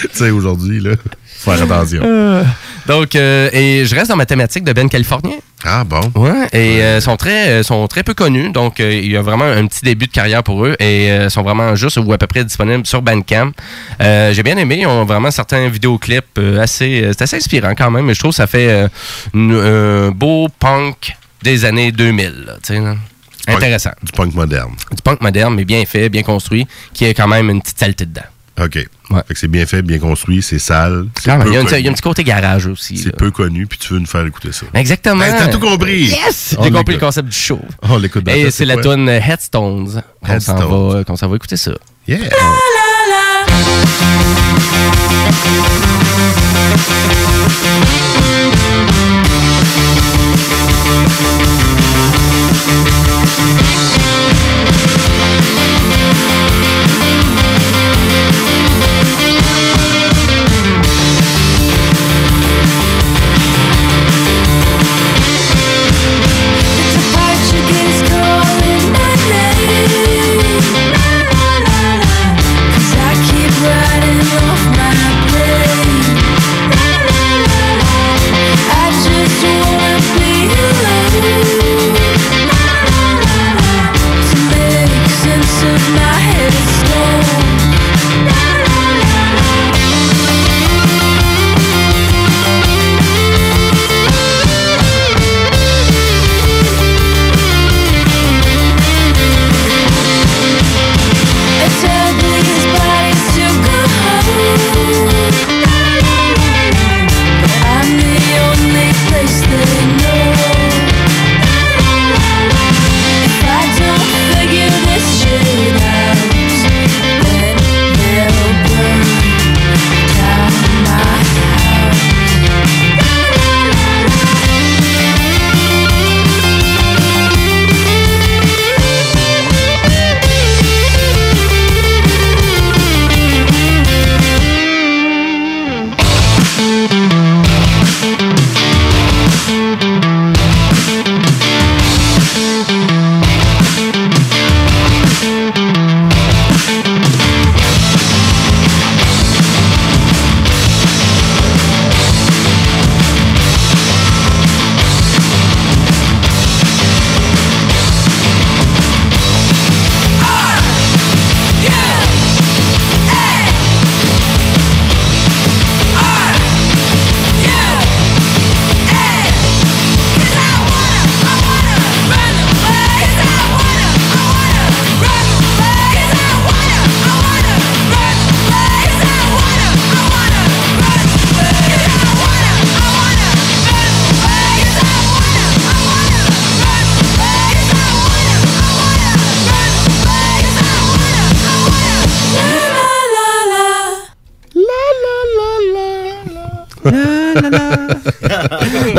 tu sais, aujourd'hui, là, faut faire attention. Euh, Donc, euh, et je reste dans ma thématique de Ben Californien. Ah bon? Ouais, et euh, sont très euh, sont très peu connus, donc euh, il y a vraiment un petit début de carrière pour eux et euh, sont vraiment juste ou à peu près disponibles sur Bandcamp. J'ai bien aimé, ils ont vraiment certains vidéoclips assez c'est assez inspirant quand même, mais je trouve que ça fait un beau punk des années 2000, là, tu sais, Intéressant. Du punk moderne. Du punk moderne, mais bien fait, bien construit, qui a quand même une petite saleté dedans. OK. Fait que c'est bien fait, bien construit, c'est sale. il y, a un, connu. il y a un petit côté garage aussi. C'est peu connu, puis tu veux nous faire écouter ça. Exactement. T'as tout compris. Yes! J'ai compris le concept du show. On l'écoute Et c'est la tune Headstones qu'on s'en Headstones. va, écouter ça. Yeah!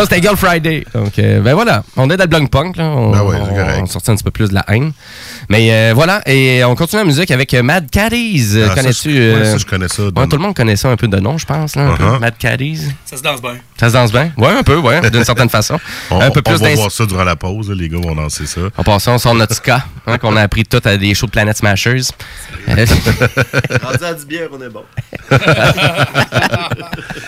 C'était Girl Friday. Donc, euh, ben voilà, on est dans le Blanc Punk. Là. On, Ben ouais, on- correct. on sortit un petit peu plus de la haine. Mais euh, voilà, et on continue la musique avec euh, Mad Caddies. Euh, Ah, Connais-tu ouais, euh, ça, je connais ça. ouais, tout le monde connaît ça un peu de nom, je pense. Là, un peu. Uh-huh. Mad Caddies. Ça se danse bien. Ça se danse bien? Ouais, un peu, ouais, d'une certaine façon. On, un peu on plus va voir ça durant la pause. là, les gars vont danser ça. En passant, on sort notre ska, hein, qu'on a appris tout à des shows de Planet Smashers. Rendu à 10 bières, on est bon.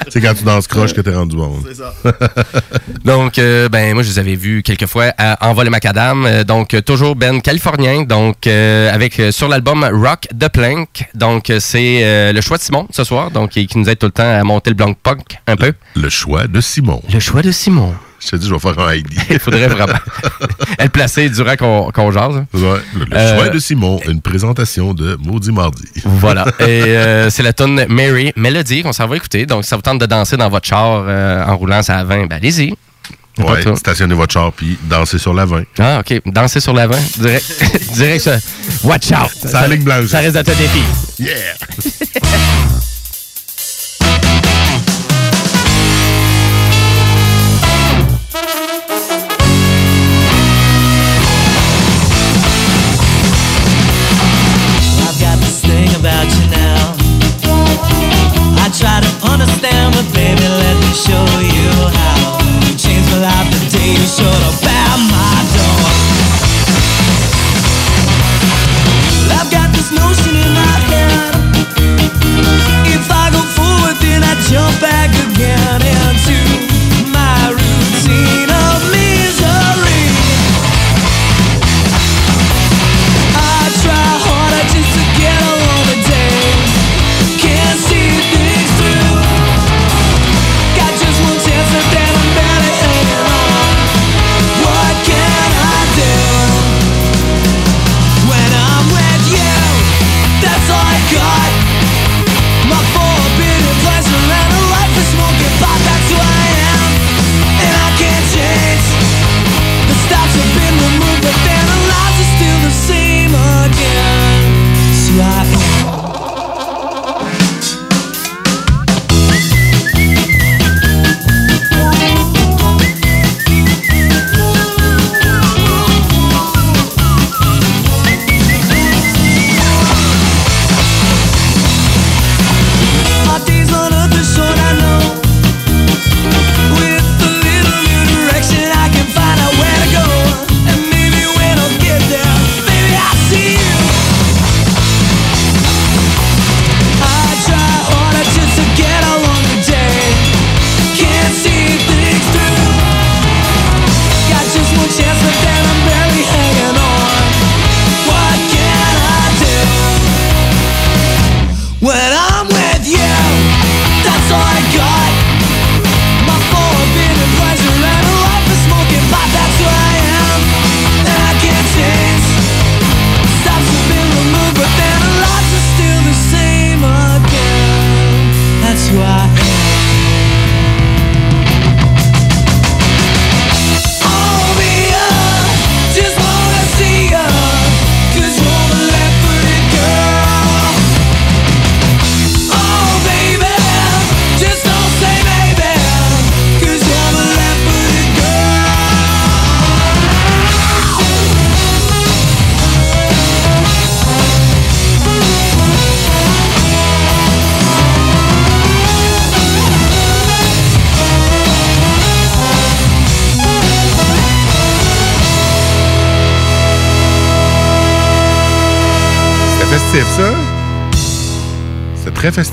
C'est quand tu danses croche que t'es rendu bon. C'est ça. donc, euh, ben, moi, je les avais vus quelques fois à Envol et Macadam. Euh, donc, toujours Ben californien. Donc, euh, avec euh, sur l'album Rock the Plank. Donc, c'est euh, le choix de Simon ce soir. Donc, qui qui nous aide tout le temps à monter le blanc punk un peu. Le choix de Simon. Le choix de Simon. Je te dis, je vais faire un ID. Il faudrait vraiment elle placer durant qu'on qu'on jase. hein. Ouais, le Euh, choix de Simon, une présentation de Maudit Mardi. Voilà. Et euh, c'est la tune Mary Melody qu'on s'en va écouter. Donc, si ça vous tente de danser dans votre char euh, en roulant ça à 20, ben allez-y. Ouais, stationnez votre char puis dansez sur l'avant. Ah, OK. Danser sur l'avant. Direct, direct ça. Watch out. C'est la ligne blanche. Ça risque d'être un défi. Yeah!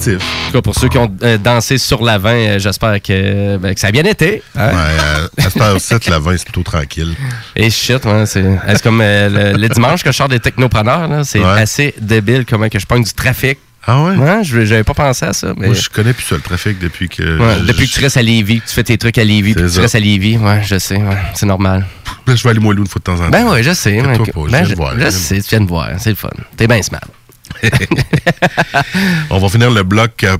Festif. En tout cas, pour ceux qui ont euh, dansé sur l'avant, euh, j'espère que, ben, que ça a bien été. hein? Ouais, euh, à cette heure-ci, la 20, c'est plutôt tranquille. Et shit, ouais, c'est c'est comme euh, le, le dimanche que je sors des technopreneurs. C'est Ouais. assez débile comment que je pogne du trafic. Ah ouais? Ouais, je- j'avais pas pensé à ça. Mais... Moi, je connais plus ça, le trafic, depuis que... Ouais, depuis que tu restes à Lévis, que tu fais tes trucs à Lévis, puis que tu restes à Lévis, ouais, je sais, ouais, c'est normal. Ben, je vais aller moins loin une fois de temps en temps. Ben ouais, je sais. Pas, je ben, viens je, voir, je sais, tu viens de voir, c'est le fun. T'es bien smart. On va finir le bloc euh,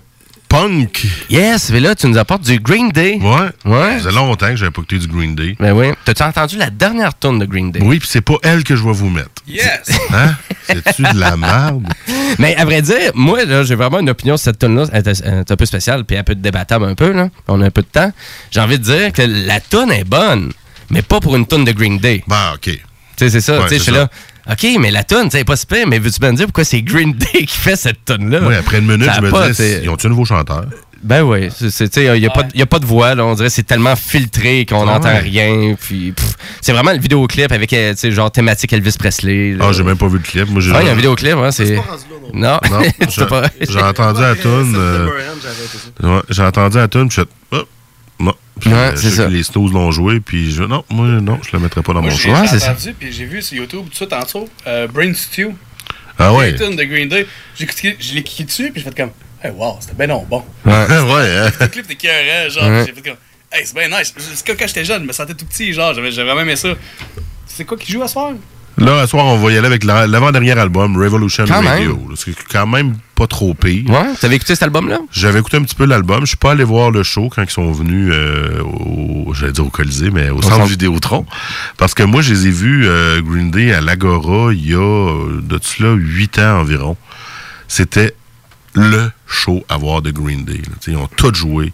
punk. Yes, mais là, tu nous apportes du Green Day. Ouais. Ouais. Ça faisait longtemps que j'avais pas écouté du Green Day. Ben oui. T'as-tu entendu la dernière tune de Green Day? Oui, puis c'est pas elle que je vais vous mettre. Yes! Hein? C'est-tu de la merde? Mais à vrai dire, moi, là, j'ai vraiment une opinion sur cette tune-là. Elle est elle est un peu spéciale, puis un peu débattable un peu, là. On a un peu de temps. J'ai envie de dire que la tune est bonne, mais pas pour une tune de Green Day. Bah, OK. Tu sais, c'est ça. Ouais, tu sais, je suis là. OK, mais la tune, c'est pas super, mais veux-tu bien me dire pourquoi c'est Green Day qui fait cette tune-là? Oui, après une minute, Ça je me pas, disais, ils ont-tu un nouveau chanteur? Ben oui, il n'y a, pas de- y a pas de voix, là, on dirait que c'est tellement filtré qu'on Ah n'entend ouais. rien. Puis c'est vraiment le vidéoclip avec euh, tu sais, genre thématique Elvis Presley. là. Ah, j'ai même pas vu le clip. Moi, j'ai Ouais, il y a un vidéoclip, hein, c'est. Non, Non, j'ai- pas. j'ai entendu la euh, ouais, j'ai entendu la toune, puis je oh, non. Puis, Ouais, euh, c'est ça. Les Snows l'ont joué, puis je non, moi, non, je le mettrais pas dans Moi, mon choix. j'ai entendu, puis j'ai vu sur YouTube tout de suite en dessous, euh, Brain Stew. Ah ouais. De Green Day. J'ai cliqué- Je l'ai cliqué dessus, puis j'ai fait comme, hey, wow, c'était ben non bon. Ouais, ouais. hein. Le clip était écœurant, genre, Ouais. j'ai fait comme, hey, c'est bien nice. C'est comme quand j'étais jeune, je me sentais tout petit, genre, j'avais j'avais vraiment aimé ça. C'est quoi qui joue à soir? Là, à soir, on va y aller avec la- l'avant-dernier album, Revolution Quand Radio. C'est quand même pas trop pire. Ouais, t'avais écouté cet album-là? J'avais écouté un petit peu l'album. Je suis pas allé voir le show quand ils sont venus euh, au, j'allais dire au Colisée, mais au, centre centre. Vidéotron. Parce que moi, je les ai vus euh, Green Day à l'Agora il y a euh, de cela huit ans environ. C'était le show à voir de Green Day. Ils ont tout joué.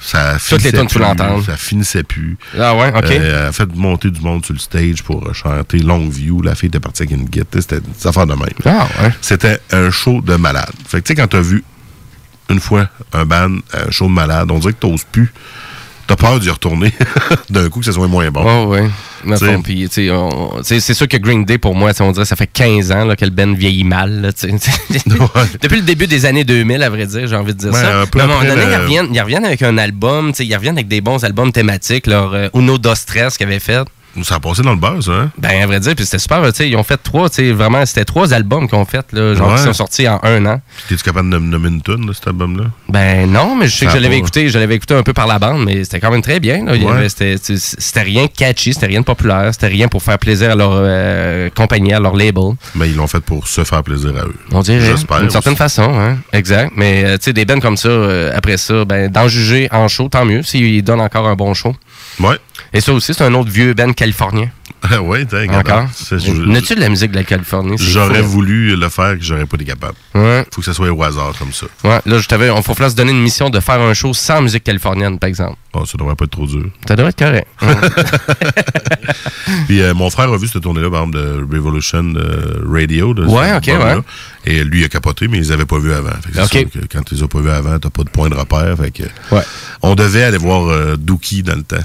Ça Toutes les finissait tunes, tu plus, l'entends. Ça finissait plus. Ah ouais, ok. Euh, elle a fait monter du monde sur le stage pour euh, chanter Longview. La fille était partie avec une guitare. C'était des affaires de même. Ah ouais. C'était un show de malade. Fait que tu sais, quand t'as vu une fois un band, un show de malade, on dirait que t'oses plus. T'as peur d'y retourner d'un coup que ça soit moins bon. Tu sais, c'est sûr que Green Day, pour moi, on dirait ça fait 15 ans là, que le Ben vieillit mal. là. Depuis le début des années 2000, à vrai dire, j'ai envie de dire Ouais, ça. Mais à un moment donné, le- ils, reviennent, ils reviennent avec un album, ils reviennent avec des bons albums thématiques. Leur euh, Uno Dos Stress qu'ils avaient fait. Ça a passé dans le buzz, hein? Ben, à vrai dire, puis c'était super. tu sais, Ils ont fait trois, vraiment, c'était trois albums qu'ils ont fait, là, genre, Ouais. qui sont sortis en un an. T'es-tu capable de nom- nommer une tune, cet album-là? Ben non, mais je sais Ça que je l'avais écouté, je l'avais écouté un peu par la bande, mais c'était quand même très bien. Ouais. C'était rien catchy, c'était rien de populaire, c'était rien pour faire plaisir à leur euh, compagnie, à leur label. Mais ils l'ont fait pour se faire plaisir à eux. On dirait. D'une certaine aussi. façon, hein. Exact. Mais euh, tu sais, des bands comme ça, euh, après ça, ben, d'en juger en show, tant mieux, s'ils donnent encore un bon show. Ouais. Et ça aussi, c'est un autre vieux band californien. Ouais, t'as Encore? N'as-tu de la musique de la Californie? J'aurais voulu le faire, que j'aurais pas été capable. Ouais. Faut que ça soit au hasard comme ça. Ouais, là, je t'avais, on faut se donner une mission de faire un show sans musique californienne, par exemple. Oh, ça devrait pas être trop dur. Ça devrait être correct. Puis euh, mon frère a vu cette tournée-là, par exemple, de Revolution euh, Radio. de Ouais, ok, ouais. Et lui, il a capoté, mais ils les avaient pas vus avant. Fait que c'est Ok. sûr que quand les as pas vus avant, t'as pas de point de repère. Fait que Ouais. On devait aller voir euh, Dookie dans le temps.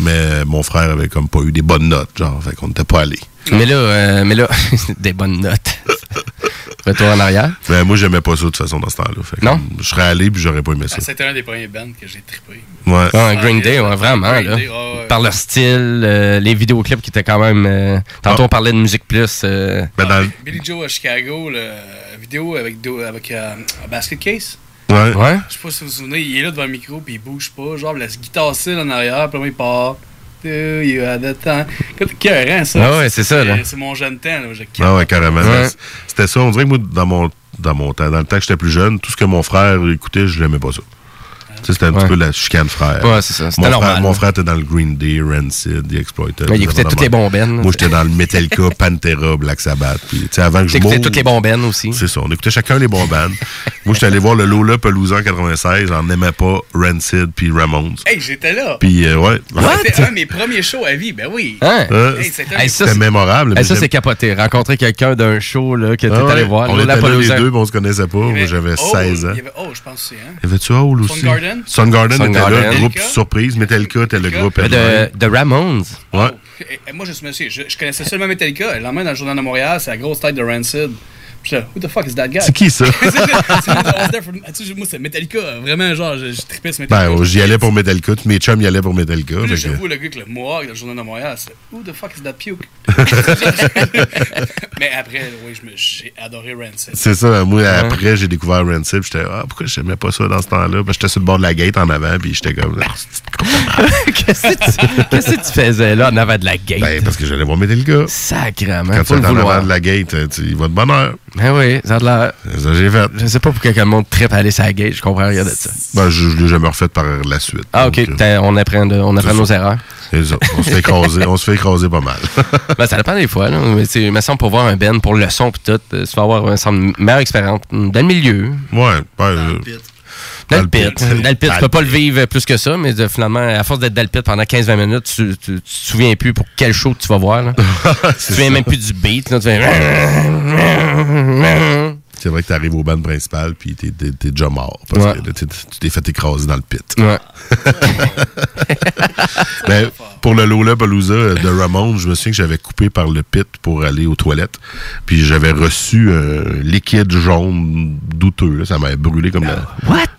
Mais mon frère avait comme pas eu des bonnes notes, genre. Fait qu'on n'était pas allé. Mais là, euh, mais là, des bonnes notes. Retour en arrière. Mais moi, j'aimais pas ça de toute façon dans ce temps-là. Fait que, Non? Je serais allé puis j'aurais pas aimé ça. Ah, C'était un des premiers bands que j'ai trippé. Ouais. Ah, Green Day, ouais, vraiment, Green là. Day, ah ouais. Par leur style, euh, les vidéoclips qui étaient quand même. euh, tantôt, Ah. on parlait de musique plus. euh, Ben, dans le- Billy Joe à Chicago, la vidéo avec, do- avec euh, un basket case. Ouais. Ouais. Je sais pas si vous vous souvenez, il est là devant le micro puis il bouge pas. Genre, il laisse guitare style en arrière, puis là, il part. You have the time? Écoute, Écœurant, ça. Ah ouais, c'est ça, là. C'est mon jeune temps, là. Je Ah ouais, carrément. Ouais. C'était ça. On dirait que moi, dans mon, dans mon temps, dans le temps que j'étais plus jeune, tout ce que mon frère écoutait, je l'aimais pas ça. Tu C'était un Ouais. petit peu la chicane frère. Ouais, c'est ça. C'était Mon normal, frère, mon frère était dans le Green Day, Rancid, The Exploited. Ouais, il écoutait toutes les bombennes. Moi, j'étais dans le Metallica, Pantera, Black Sabbath. Puis, tu sais, avant que je toutes les bombennes aussi. C'est ça. On écoutait chacun les bons bands. Moi, j'étais allé voir le Lola Palooza en 96. J'en aimais pas Rancid puis Ramones. Hey, j'étais là. Puis, euh, ouais. C'était un de mes premiers shows à vie, ben oui. Hein? Euh, Hey, c'était Hey, ça, mémorable. Hey, mais ça, c'est capoté. Rencontrer quelqu'un d'un show là, que t'es Ah ouais. allé voir. On là, était là les deux, mais on se connaissait pas. Moi, j'avais Oh, 16 ans. il y avait- oh, je pense que c'est, hein. Y avait-tu Hall aussi? Soundgarden? Soundgarden était là, Soundgarden. groupe surprise. Metallica était le groupe. De, de Ramones. Ouais. Et- et moi, je me suis, je, je connaissais seulement Metallica. Le lendemain, dans le journal de Montréal, c'est la grosse tête de Rancid. Puis là, who the fuck is that guy? C'est qui, ça? C'est- moi, c'est Metallica. Vraiment, genre, je, je trippais ce Metallica. Ben, j'y allais pour Metallica. Tous mes chums y allaient pour Metallica. Puis là, j'avoue, le gars avec le mohawk dans le journal de Montréal, c'est Who the fuck is that puke? Mais après, oui, je me- j'ai adoré Rancid. C'est ça. Moi, après, j'ai découvert Rancid. J'étais, ah, pourquoi j'aimais pas ça dans ce temps-là? Ben, j'étais sur le bord de la gate en avant. Puis j'étais comme, Ah, c'est- Qu'est-ce que tu- qu'est-ce que tu faisais là en avant de la gate? ben, parce que j'allais voir Metallica. Sacrement. Quand tu le es en avant de la gate, tu y vas de bonne heure. Ben oui, ça a de l'air. Ça, j'ai fait. Je sais pas pour quel monde trip à aller sur la gate, je comprends rien de ça. Ben, je, je l'ai jamais refait par la suite. Ah, ok, Donc, euh, t'as- on apprend, de- on apprend c'est nos ça. erreurs. c'est ça. On se fait écraser, on se fait écraser pas mal. Ben, ça dépend des fois, là. Mais tu sais, il me semble pour voir un Ben, pour le son pis tout, euh, tu vas avoir une meilleure expérience dans le milieu. Ouais, ben, euh, Dans le pit. Dans le pit, tu peux pas le vivre plus que ça, mais de- finalement, à force d'être dans le pit pendant 15-20 minutes, tu, tu, tu te souviens plus pour quel show tu vas voir. Là. tu te souviens ça. même plus du beat. Là, tu fais... C'est vrai que t'arrives au band principal puis t'es, t'es déjà mort. Parce Ouais. que tu t'es fait écraser dans le pit. Ouais. Ben, pour le Lola Palooza de Ramon, je me souviens que j'avais coupé par le pit pour aller aux toilettes. Puis j'avais reçu un liquide jaune douteux. là. Ça m'avait brûlé comme la-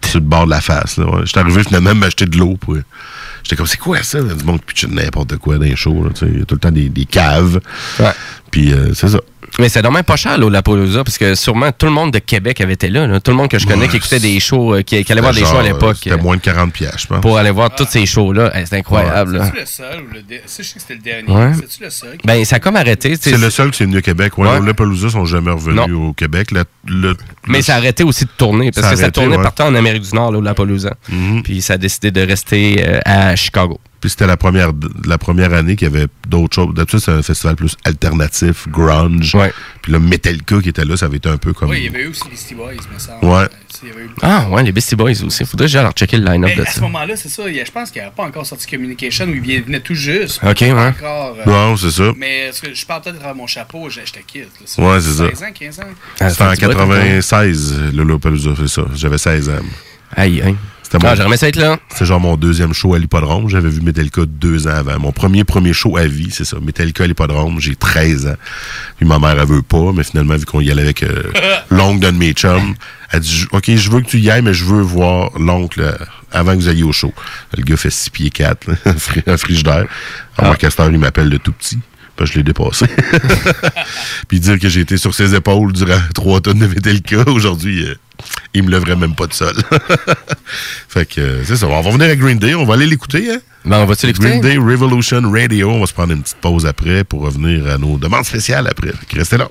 sur le bord de la face. là, ouais. J'étais arrivé finalement à m'acheter de l'eau. pour- J'étais comme, c'est quoi ça? Il y a du monde qui pitche n'importe quoi dans les shows. Il y a tout le temps des, des caves. Puis euh, c'est ça. Mais c'est dommage pas cher, Lollapalooza, parce que sûrement tout le monde de Québec avait été là. là. Tout le monde que je connais qui écoutait des shows, euh, qui, qui allait voir des Genre, shows à l'époque. C'était moins de 40 pièces, je pense. Pour aller voir tous ces shows-là. Hey, c'est incroyable. C'est-tu le seul ou le dernier? Je sais que c'était le dernier. Ouais. C'est-tu le seul? qui- Ben, ça a comme arrêté. C'est le seul qui est venu au Québec. Ouais, Ouais. Les Palooza sont jamais revenus Non. au Québec. Le- Mais ça a arrêté aussi de tourner, parce Ça que ça tournait ouais. partout en Amérique du Nord, là, Lollapalooza. Puis ça a décidé de rester euh, à Chicago. Puis c'était la première, la première année qu'il y avait d'autres choses. D'habitude, c'est un festival plus alternatif, grunge. Puis là, Metallica qui était là, ça avait été un peu comme. Oui, il y avait eu aussi les Beastie Boys, me semble. Ouais. Eu- Ah, ouais, les Beastie Boys aussi. Faudrait que j'aille leur checker le line-up Mais de à ce ça. moment-là, c'est ça. il y a- Je pense qu'il n'y avait pas encore sorti Communication où il venait- tout juste. Ok, ouais. Encore, euh, Non, c'est ça. Mais que je parle peut-être à mon chapeau, j'ai- j'étais kid. là. Ouais, c'est ça. 16 ans, 15 ans. Ah, C'était en 96, le Lollapalooza, c'est ça. J'avais 16 ans. Aïe, aïe. C'était Ah, j'aimerais ça être là. C'était genre mon deuxième show à l'hippodrome. J'avais vu Metallica deux ans avant. Mon premier premier show à vie, c'est ça. Metallica à l'hippodrome, j'ai 13 ans. Puis ma mère, elle veut pas, mais finalement, vu qu'on y allait avec euh, l'oncle d'un de mes chums, elle dit OK, je veux que tu y ailles, mais je veux voir l'oncle euh, avant que vous alliez au show. Le gars fait 6 pieds 4, un fri- un frigidaire. Ah. Alors, Castor, il m'appelle le tout petit. Je l'ai dépassé. Puis dire que j'ai été sur ses épaules durant trois tonnes de Metallica, aujourd'hui, euh, il me lèverait même pas de sol. fait que euh, c'est ça. On va venir à Green Day, on va aller l'écouter. Hein? Ben, on l'écouter? Green Day Revolution Radio. On va se prendre une petite pause après pour revenir à nos demandes spéciales après. Restez là.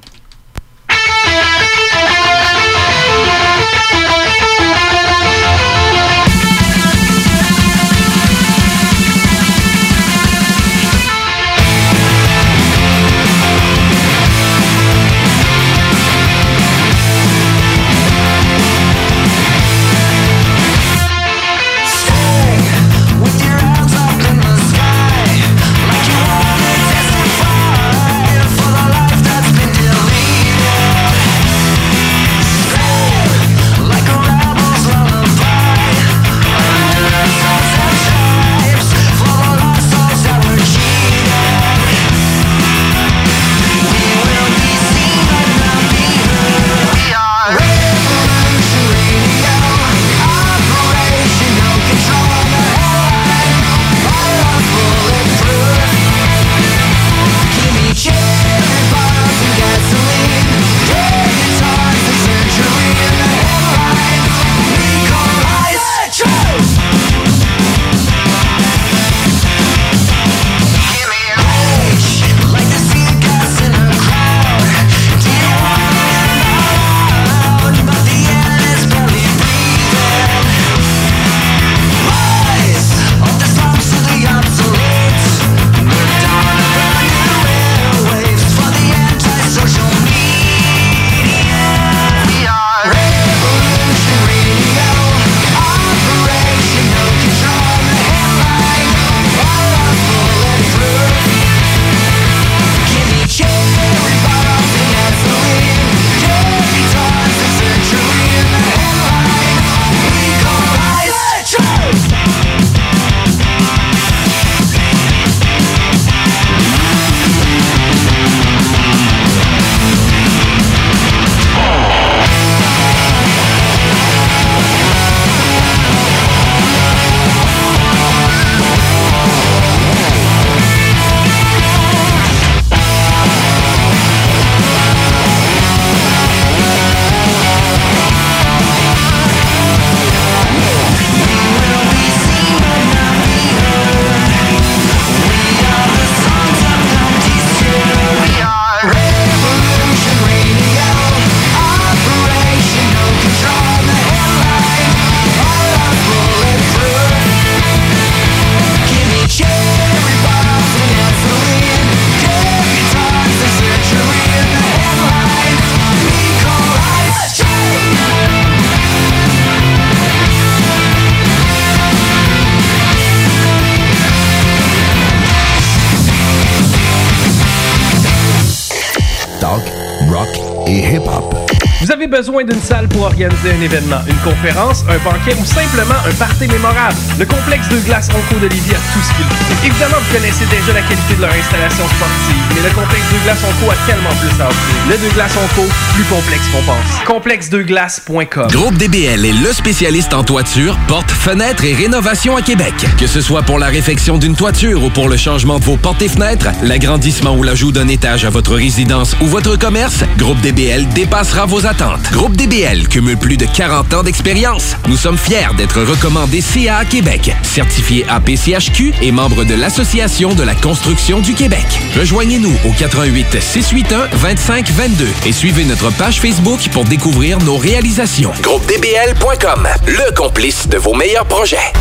Organiser un événement, une conférence, un banquet ou simplement un party mémorable, le complexe de glace Onco de Lévis a tout ce qu'il faut. Évidemment, vous connaissez déjà la qualité de leur installation sportive, mais le complexe de glace Onco a tellement plus à offrir. Le de glace Onco, plus complexe qu'on pense. Complexedeglace.com Groupe DBL est le spécialiste en toiture, portes, fenêtres et rénovation à Québec. Que ce soit pour la réfection d'une toiture ou pour le changement de vos portes et fenêtres, l'agrandissement ou l'ajout d'un étage à votre résidence ou votre commerce, Groupe DBL dépassera vos attentes. Groupe DBL cumule plus de 40 ans d'expérience. Nous sommes fiers d'être recommandés CA Québec, certifié APCHQ et membre de l'Association de la construction du Québec. Rejoignez-nous au 88 681 25 22 et suivez notre page Facebook pour découvrir nos réalisations. GroupeDBL.com, le complice de vos meilleurs projets.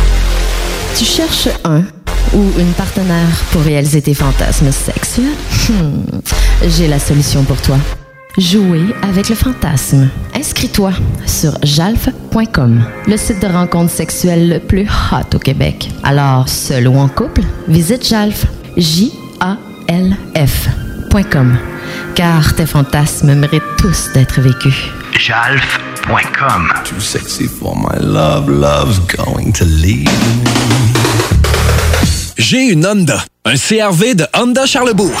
Tu cherches un ou une partenaire pour réaliser tes fantasmes sexuels? Hmm, J'ai la solution pour toi. Jouer avec le fantasme. Inscris-toi sur jalf.com, le site de rencontre sexuelle le plus hot au Québec. Alors, seul ou en couple, visite jalf. J-A-L-F.com. Car tes fantasmes méritent tous d'être vécus. Jalf.com. Too sexy for my love, love's going to leave J'ai une Honda, un CRV de Honda Charlebourg.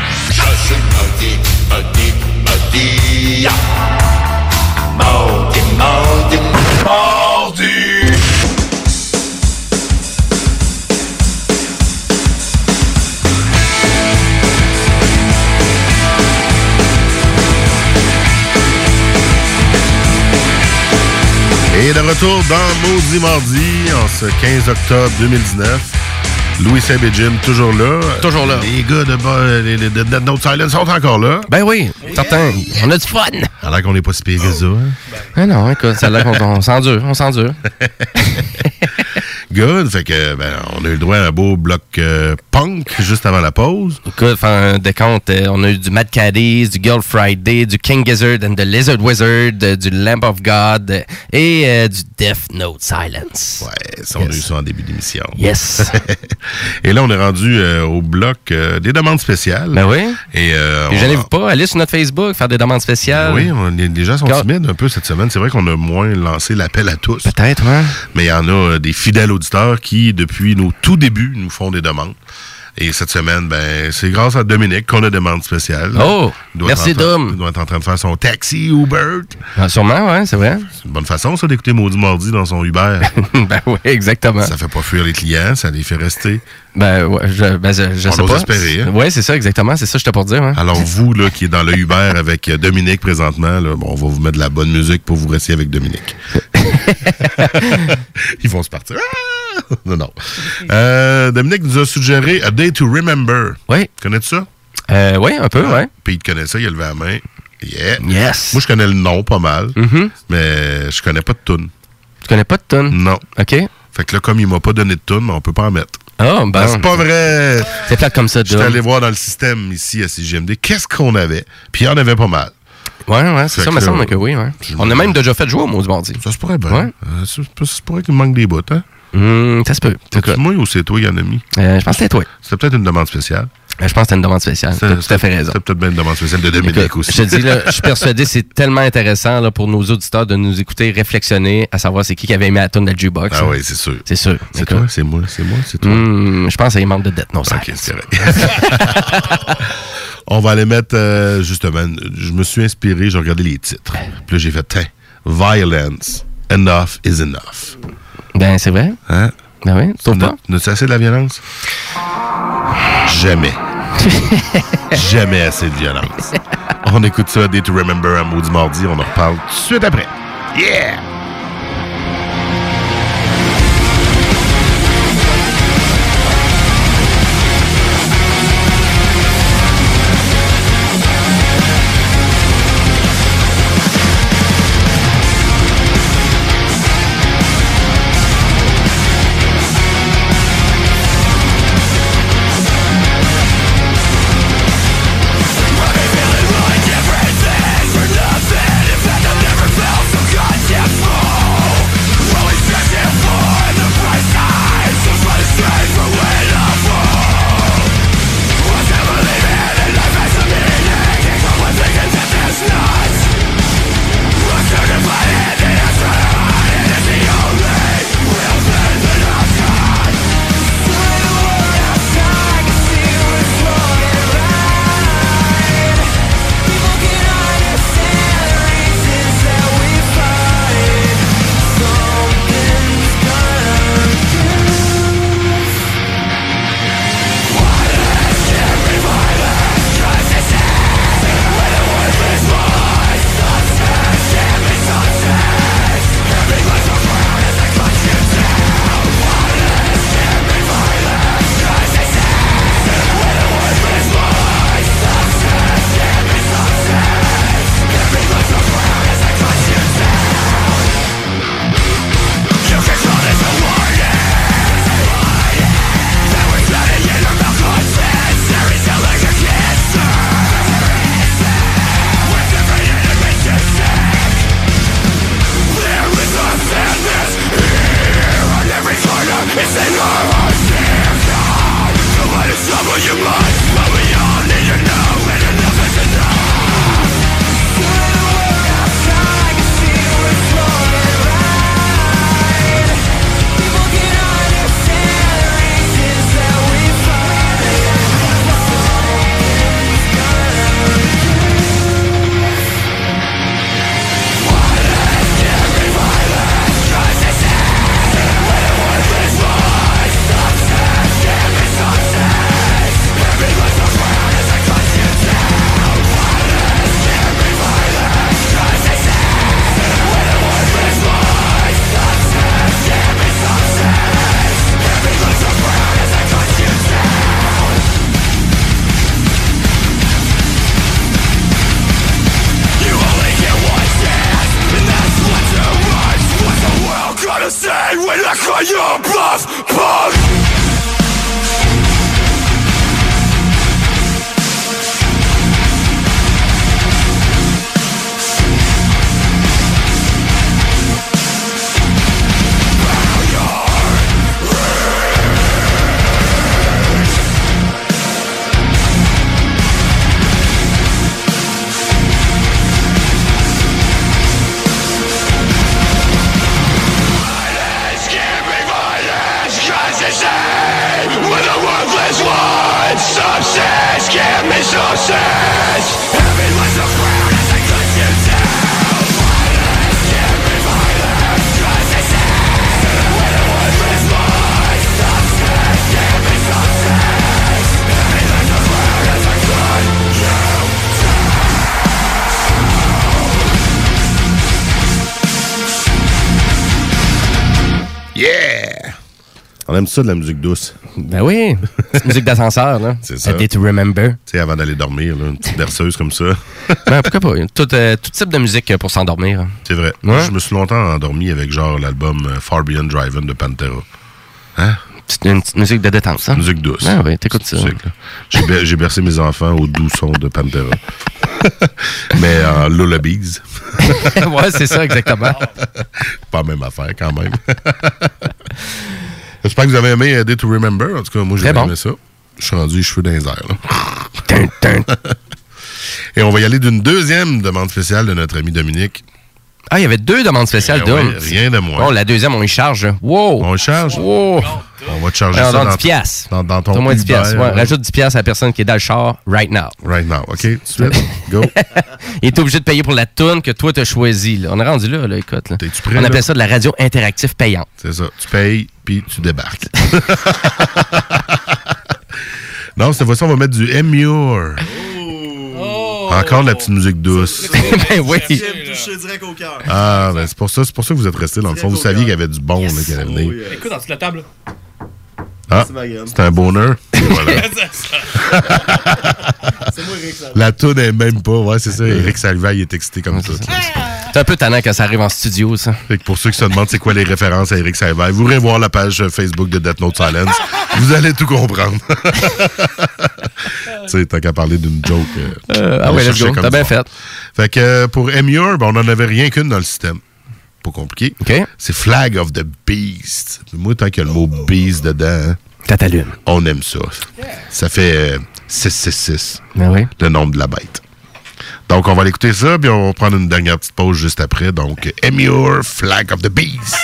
Et de retour dans Maudit Mardi en ce 15 octobre 2019. Louis Seb et Jim, toujours là. Toujours là. Les gars de, de Silence sont encore là. Ben oui, certain. On a du fun. Alors qu'on n'est pas si pire que ça. hein? Ah non, écoute, ça a l'air qu'on on s'endure, on s'endure. Good. Fait que, ben, on a eu le droit à un beau bloc euh, punk juste avant la pause. Écoute, faire un décompte, euh, on a eu du Mad Caddies, du Girl Friday, du King Gizzard and the Lizard Wizard, euh, du Lamp of God euh, et du Death Note Silence. Ouais, ça, on a eu ça en début d'émission. Yes. Et là, on est rendu au bloc des demandes spéciales. Ben oui. Et, Et on- gênez-vous pas, allez sur notre Facebook, faire des demandes spéciales. Oui, on- les, les gens sont timides un peu cette semaine. C'est vrai qu'on a moins lancé l'appel à tous. Peut-être, hein. Mais il y en a des fidèles auditeurs qui, depuis nos tout débuts, nous font des demandes. Et cette semaine, ben, c'est grâce à Dominique qu'on a demande spéciale. Oh, merci, Dom. Il doit être en train de faire son taxi Uber. Ah, sûrement, ouais, c'est vrai. C'est une bonne façon, ça, d'écouter Maudit Mardi dans son Uber. ben oui, exactement. Ça fait pas fuir les clients, ça les fait rester. Ben ouais, je, ben, je, je On sais pas. espérer, hein. Ouais, c'est ça, exactement. C'est ça que j'étais pour dire. hein. Alors vous, là, qui est dans le Uber avec euh, Dominique présentement, là, bon, on va vous mettre de la bonne musique pour vous rester avec Dominique. Ils vont se partir. Ah! Non, non. Euh, Dominique nous a suggéré A Day to Remember. Oui. Connais-tu ça? Euh, oui, un peu, ouais. Puis il connaît ça, il a levé la main. Yeah. Yes. Moi, je connais le nom pas mal, Mhm. mais je connais pas de tune. Tu connais pas de tune? Non. OK. Fait que là, comme il m'a pas donné de tune, on peut pas en mettre. Ah, ben. C'est pas vrai. C'est plate comme ça, J'étais Dom. allé voir dans le système ici à CGMD qu'est-ce qu'on avait? Puis il y en avait pas mal. Ouais, ouais, c'est ça, me semble que oui, ouais. je- On a même déjà fait jouer au du mardi. Ça se pourrait bien. Ouais. Euh, ça, ça se pourrait qu'il manque des bouts, hein? Hum, ça se peut. C'est moi ou c'est toi mis? Euh, je pense que c'était toi. C'était peut-être une demande spéciale. Euh, Je pense que c'était une demande spéciale. T'as tout à fait raison. C'était peut-être bien une demande spéciale de Dominique Écoute, aussi. Je te dis, là, je suis persuadé, c'est tellement intéressant là, pour nos auditeurs de nous écouter, réflexionner, à savoir c'est qui qui avait aimé la tune de la jukebox. Ah oui, c'est sûr. C'est sûr. C'est toi, c'est moi, c'est moi, c'est toi. Hum, je pense que c'est les membres de Death No Ok, Silence. c'est vrai. On va aller mettre, euh, justement, je me suis inspiré, j'ai regardé les titres. Puis là, j'ai fait, tiens, Violence, enough is enough. Ben, c'est vrai. Hein? Ben oui, tu pas? N'as-tu assez de la violence? Jamais. Jamais assez de violence. On écoute ça, Day to Remember, à Maudit Mardi. On en reparle tout de suite après. Yeah! On aime ça de la musique douce. Ben oui. Petite musique d'ascenseur, là. C'est ça. A Day to Remember. Tu sais, avant d'aller dormir, là, une petite berceuse comme ça. Ben, pourquoi pas? Tout, euh, tout type de musique pour s'endormir. C'est vrai. Ouais. Je me suis longtemps endormi avec genre l'album euh, Far Beyond Driving de Pantera. Hein? C'est une petite musique de détente, ça. Musique douce. Ah oui, t'écoutes ça. J'ai ber- J'ai bercé mes enfants au doux son de Pantera. Mais en lullabies. ouais, c'est ça, exactement. Pas la même affaire, quand même. J'espère que vous avez aimé euh, Day to Remember. En tout cas, moi, j'ai bon. aimé ça. Je suis rendu les cheveux dans les airs. là. Et on va y aller d'une deuxième demande spéciale de notre ami Dominique. Ah, il y avait deux demandes spéciales Eh ouais, rien de moins. Bon, la deuxième, on y charge. Wow! On charge? Wow! On va te charger Alors, ça dans dans, 10 piastres. dans, dans ton moins 10 Uber, piastres. Ouais, rajoute 10 piastres à la personne qui est dans le char right now. Right now. OK, suite. Go. Il est obligé de payer pour la toune que toi t'as choisi. Là. On est rendu là, là écoute. Là. prêt, On appelle ça de la radio interactive payante. C'est ça. Tu payes, puis tu débarques. non, cette fois-ci, on va mettre du Emure. Encore de la petite musique douce. ben oui. Direct au cœur. Ah, ben c'est pour ça, c'est pour ça que vous êtes resté dans le fond. Vous saviez qu'il y avait du bon là, qui allait venir. Écoute, en dessous de la table. Ah, C'est un bonheur. Voilà. C'est moi, Eric, ça. La toune est même pas. Ouais, c'est ça. Eric Salva, il est excité comme tout. C'est un peu tannant quand ça arrive en studio, ça. Fait que pour ceux qui se demandent c'est quoi les références à Eric Salvaire, vous irez voir la page Facebook de Death Note Silence. vous allez tout comprendre. tu sais, t'as qu'à parler d'une joke. euh, Euh, ah ouais, let's go. T'as bien fait. Fait que euh, pour Emure, ben, on n'en avait rien qu'une dans le système. Pas compliqué. C'est Flag of the Beast. Moi, tant qu'il y a le mot Beast dedans, hein, on aime ça. Ça fait euh, 666, Ben oui. le nombre de la bête. Donc, on va aller écouter ça, puis on va prendre une dernière petite pause juste après. Donc, Emure, Flag of the Beast.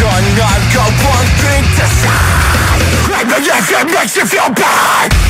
Done, I've got one thing to say. Even if it makes you feel bad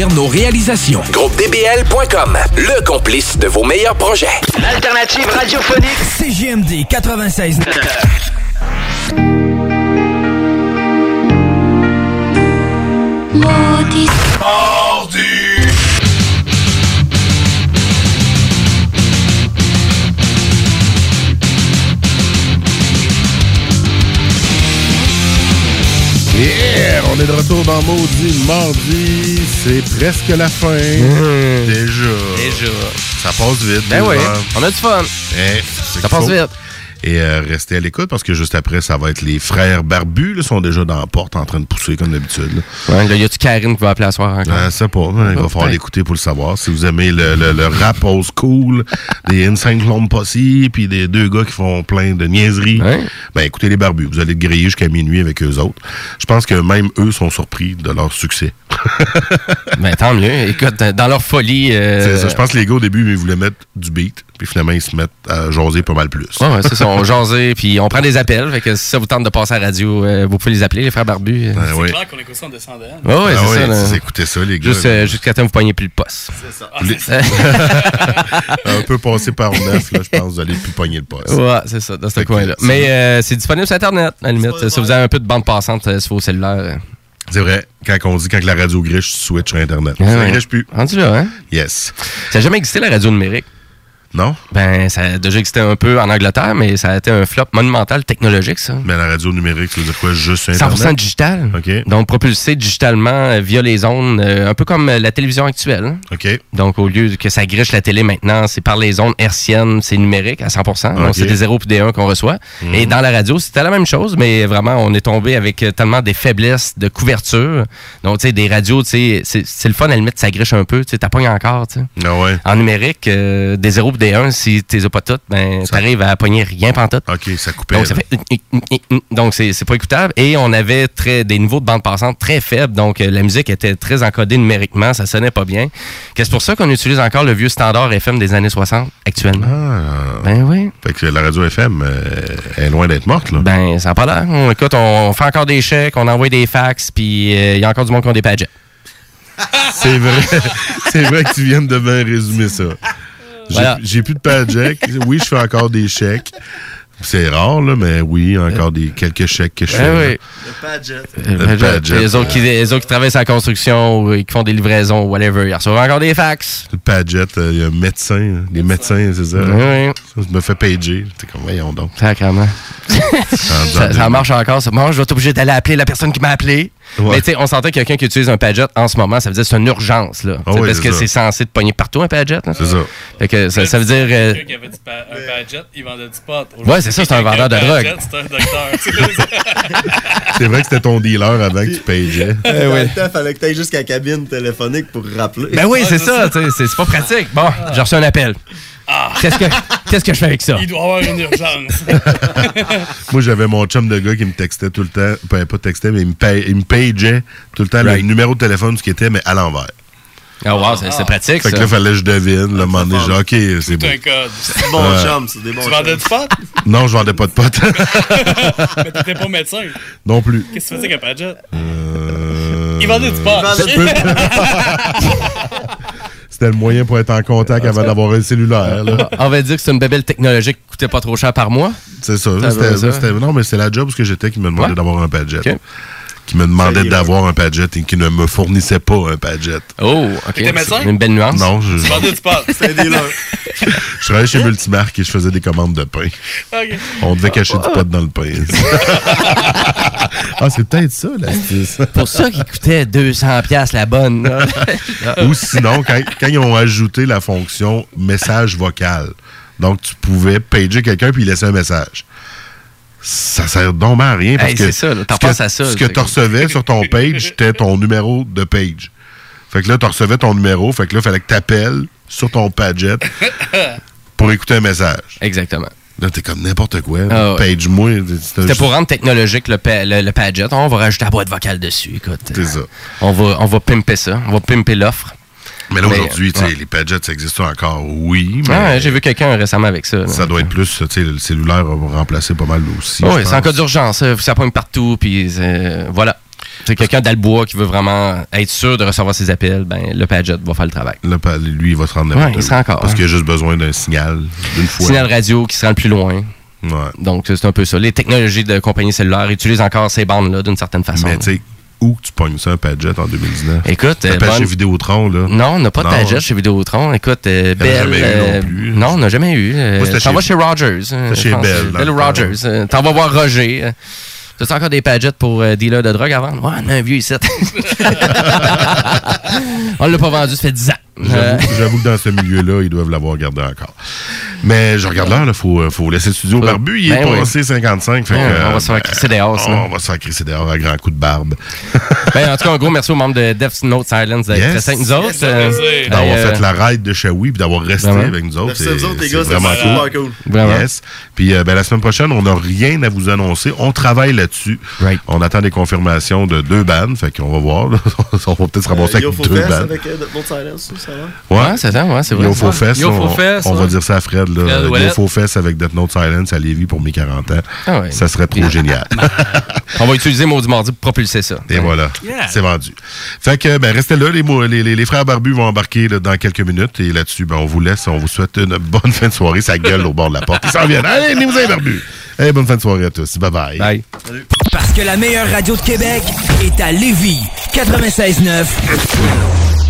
nos réalisations. GroupeDBL.com, le complice de vos meilleurs projets. L'alternative radiophonique CGMD 96. Maudit. On est de retour dans Maudit Mardi. C'est presque la fin. Déjà. Déjà. Ça passe vite. Ben oui, heures. on a du fun. Eh, Ça passe vite. Et euh, restez à l'écoute parce que juste après, ça va être les frères barbus. Ils sont déjà dans la porte en train de pousser comme d'habitude. Ouais, là, y a-tu Karine qui va appeler à soir encore? Je sais pas, hein, il va falloir l'écouter pour le savoir. Si vous aimez le, le, le rap old school, des Insane Clone Posse, puis des deux gars qui font plein de niaiseries, ben écoutez les barbus. Vous allez griller jusqu'à minuit avec eux autres. Je pense que même eux sont surpris de leur succès. Ben, tant mieux. Écoute, dans leur folie. euh, C'est ça. Je pense que les gars, au début, ils voulaient mettre du beat, puis finalement, ils se mettent à jaser pas mal plus. Ouais, ouais, c'est ça. On jasait, puis on prend des appels. Fait que si ça vous tente de passer à la radio, euh, vous pouvez les appeler, les frères barbus. euh. Ben, oui. clair qu'on écoute ça en descendant. Ouais, ouais, Ah c'est ça. ouais, c'est- écoutez ça, les gars. Juste, euh, Jusqu'à temps que vous poignez plus le poste. C'est ça. Les- un peu passé par neuf, là, je pense que vous allez plus pogner le poste. Ouais, c'est ça, dans ce coin-là. c'est- Mais euh, c'est disponible sur Internet, à la limite. Si vous avez un peu de bande passante euh, sur vos cellulaires. C'est vrai, quand on dit quand la radio griche, tu switch sur Internet. Ah ça ouais. griche plus. Rendu là, hein? Yes. Ça n'a jamais existé, la radio numérique. Non? Ben, ça a déjà existé un peu en Angleterre, mais ça a été un flop monumental technologique, ça. Mais la radio numérique, ça veut dire quoi? Juste Internet? 100% digital. OK. Donc, propulsé digitalement euh, via les ondes, euh, un peu comme euh, la télévision actuelle. OK. Donc, au lieu que ça griche la télé maintenant, c'est par les ondes hertziennes, c'est numérique à 100%. Donc, c'est des 0 puis des 1 qu'on reçoit. Mhm. Et dans la radio, c'était la même chose, mais vraiment, on est tombé avec tellement des faiblesses de couverture. Donc, tu sais, des radios, tu sais, c'est le fun, à la limite, ça griche un peu. Tu sais, t'as pogné encore, tu sais. Ah ouais. En numérique, euh, des 0 puis des 1, si t'es pas toutes, ben, t'arrives à pogner rien pantoute. OK, ça coupait. Donc, ça là. fait donc c'est c'est pas écoutable et on avait très des niveaux de bande passante très faibles donc euh, la musique était très encodée numériquement ça sonnait pas bien c'est pour ça qu'on utilise encore le vieux standard FM des années 60 actuellement? Ah. ben oui Fait que la radio FM euh, est loin d'être morte, là. ben ça a pas l'air On- écoute on fait encore des chèques on envoie des fax puis il y a encore du monde qui ont des padgets C'est vrai. C'est vrai que tu viens de bien résumer ça. J'ai Voilà. j'ai plus de pad Oui, je fais encore des chèques. C'est rare, là, mais oui, encore des quelques chèques que je fais. Ben oui. là. Le Padget. Euh, Le Padget. les, autres qui, les autres qui travaillent sur la construction ou qui font des livraisons whatever ils reçoivent encore des fax Le Padget, euh, il y a un médecin. hein. Les médecins, c'est ça? Oui, oui. Ça me fait pager. T'es comme, voyons donc. Sacrément. ça, ça marche encore. Ça. Moi, je vais être obligé d'aller appeler la personne qui m'a appelé. Ouais. Mais tu sais, on sentait que quelqu'un qui utilise un Padget en ce moment, ça veut dire que c'est une urgence. Là, Ah oui, parce que c'est censé te pogner partout un Padget. là. C'est ça. Fait que ça, ça veut dire. euh, Quelqu'un qui avait pa- un Padget, il vendait du pot. Ouais, c'est ça, c'est un vendeur de drogue. C'est un docteur. C'est vrai que c'était ton dealer avant que tu pageais. Eh le temps, fallait que tu ailles jusqu'à la cabine téléphonique pour rappeler. ben oui, c'est ça. tu sais, C'est c'est pas pratique. Bon, j'ai reçu un appel. Qu'est-ce que Qu'est-ce que je fais avec ça? Il doit avoir une urgence. Moi, j'avais mon chum de gars qui me textait tout le temps. Pas, pas textait, mais il me, paye- il me pageait tout le temps Right. le numéro de téléphone, ce qui était, mais à l'envers. Ah, wow, c'est c'est pratique. Fait que là, fallait que je devine. Le moment donné, j'ai dit, OK, c'est C'est bon. un code. C'est bon chum, c'est des bons Tu vendais chums. du pot? Non, je vendais pas de potes. Mais t'étais pas médecin? non plus. Qu'est-ce que tu faisais avec un Padget? Euh, Il vendait du pot. Il vendait du C'était le moyen pour être en contact avant d'avoir un cellulaire. là. On va dire que c'est une bébelle technologique qui coûtait pas trop cher par mois. C'est ça. Ça ça. non, mais c'est la job que j'étais qui me demandait Ouais. d'avoir un Padget. Ok. Qui me demandait d'avoir un Padget et qui ne me fournissait pas un Padget. Oh, ok. C'est Une belle nuance. Non, je. C'était je travaillais chez Multimark et je faisais des commandes de pain. Ok. On devait cacher du pot dans le pain. ah, c'est peut-être ça, l'astuce. Pour ça qu'il coûtait 200$ piastres, la bonne. Ou sinon, quand, quand ils ont ajouté la fonction message vocal, donc tu pouvais pager quelqu'un puis laisser un message. Ça sert donc à rien parce Hey, que c'est ça, là, ce que- à ça, Ce que tu recevais sur ton page, c'était ton numéro de page. Fait que là, tu recevais ton numéro, fait que là, il fallait que tu appelles sur ton Padget pour écouter un message. Exactement. Là, t'es comme n'importe quoi. Ah ouais. Page-moi. C'était pour rendre technologique le, pa- le, le Padget. On va rajouter la boîte vocale dessus, écoute. C'est ça. On va, on va pimper ça. On va pimper l'offre. Mais là, aujourd'hui, ouais. les Padgets, ça existe encore, oui, mais Ah, J'ai vu quelqu'un récemment avec ça. là. ça doit être plus, le cellulaire va remplacer pas mal aussi. Oui, c'est en cas d'urgence. Ça, ça pogne partout. Puis euh, voilà. C'est quelqu'un d'Albois qui veut vraiment être sûr de recevoir ses appels. Ben, le Padget va faire le travail. Lui, il va se rendre Ouais, il sera encore, Parce hein. qu'il a juste besoin d'un signal, d'une fois. Signal radio qui se rend le plus loin. Ouais. Donc, c'est un peu ça. Les technologies de compagnies cellulaires utilisent encore ces bandes-là d'une certaine façon. Mais tu sais, où tu pognes ça, un Padget, en 2019? Écoute, euh, T'appelles bonne- chez Vidéotron, là. Non, on n'a pas de Non. Padget chez Vidéotron. Écoute, euh, Bell. jamais eu non euh, plus. non, on n'a jamais eu. Euh, T'en vas chez Rogers. euh, chez Bell, Bell. Rogers. T'en vas voir Roger. T'as encore des Padgets pour euh, dealer de drogue à vendre? Ouais, on a un vieux ici. on l'a pas vendu, ça fait 10 ans. Euh, J'avoue que dans ce milieu-là, ils doivent l'avoir gardé encore. Mais je regarde l'heure, il faut, faut laisser le studio barbu. Il est Ben oui. passé 55. Fait Ouais, que, on va euh, se faire crisser dehors, on sinon. va se faire crisser dehors à grands coups de barbe. ben, en tout cas, un gros merci aux membres de Death Note Silence d'être Yes. restés avec nous autres. Euh. D'avoir euh, fait la ride de Shawi puis d'avoir resté Vraiment. avec nous autres. Autres, les c'est gars, c'est vraiment super cool. cool. Vraiment. Yes. Puis euh, ben, la semaine prochaine, on n'a rien à vous annoncer. On travaille là-dessus. Right. On attend des confirmations de deux bandes. Fait qu'on va voir. là. on va peut-être se ramasser Euh, avec deux bandes. avec euh, Silence, ça va? Ouais, c'est ça, ouais, c'est vrai. Yo Faux Fest, Yo on, Faux Fest, on va dire ça à Fred. Là. Fred Yo. Faux Fest avec Death Note Silence à Lévis pour mes 40 ans. Ah ouais. Ça serait trop génial. On va utiliser Maudit Mardi pour propulser ça. Et voilà, Yeah. c'est vendu. Fait que, ben, restez là. Les, les, les- les frères barbus vont embarquer là, dans quelques minutes. Et là-dessus, ben, on vous laisse. On vous souhaite une bonne fin de soirée. Ça gueule au bord de la porte. Ils s'en viennent. Allez, les mousins barbus. Allez, bonne fin de soirée à tous. Bye bye. Bye. Parce que la meilleure radio de Québec est à Lévis. 96.9.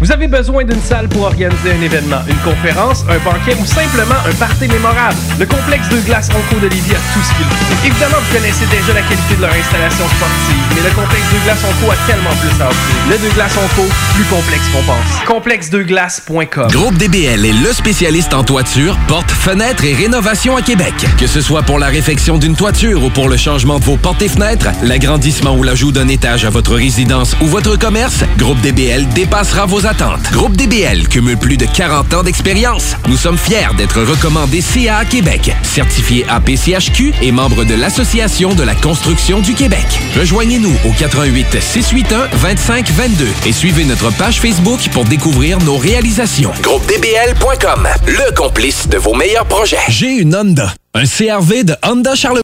Vous avez besoin d'une salle pour organiser un événement, une conférence, un banquet ou simplement un party mémorable. Le complexe de glace Onco de a tout ce qu'il faut. Évidemment, vous connaissez déjà la qualité de leur installation sportive, mais le complexe de glace Onco a tellement plus à offrir. Le de glace Onco, plus complexe qu'on pense. Complexedeglace.com Groupe DBL est le spécialiste en toiture, portes, fenêtres et rénovation à Québec. Que ce soit pour la réfection d'une toiture ou pour le changement de vos portes et fenêtres, l'agrandissement ou l'ajout d'un étage à votre résidence ou votre commerce, Groupe DBL dépassera vos Groupe DBL cumule plus de 40 ans d'expérience. Nous sommes fiers d'être recommandés CA Québec, certifié APCHQ et membre de l'Association de la construction du Québec. Rejoignez-nous au 88 681 25 22 et suivez notre page Facebook pour découvrir nos réalisations. GroupeDBL.com, le complice de vos meilleurs projets. J'ai une Honda, un CRV de Honda Charles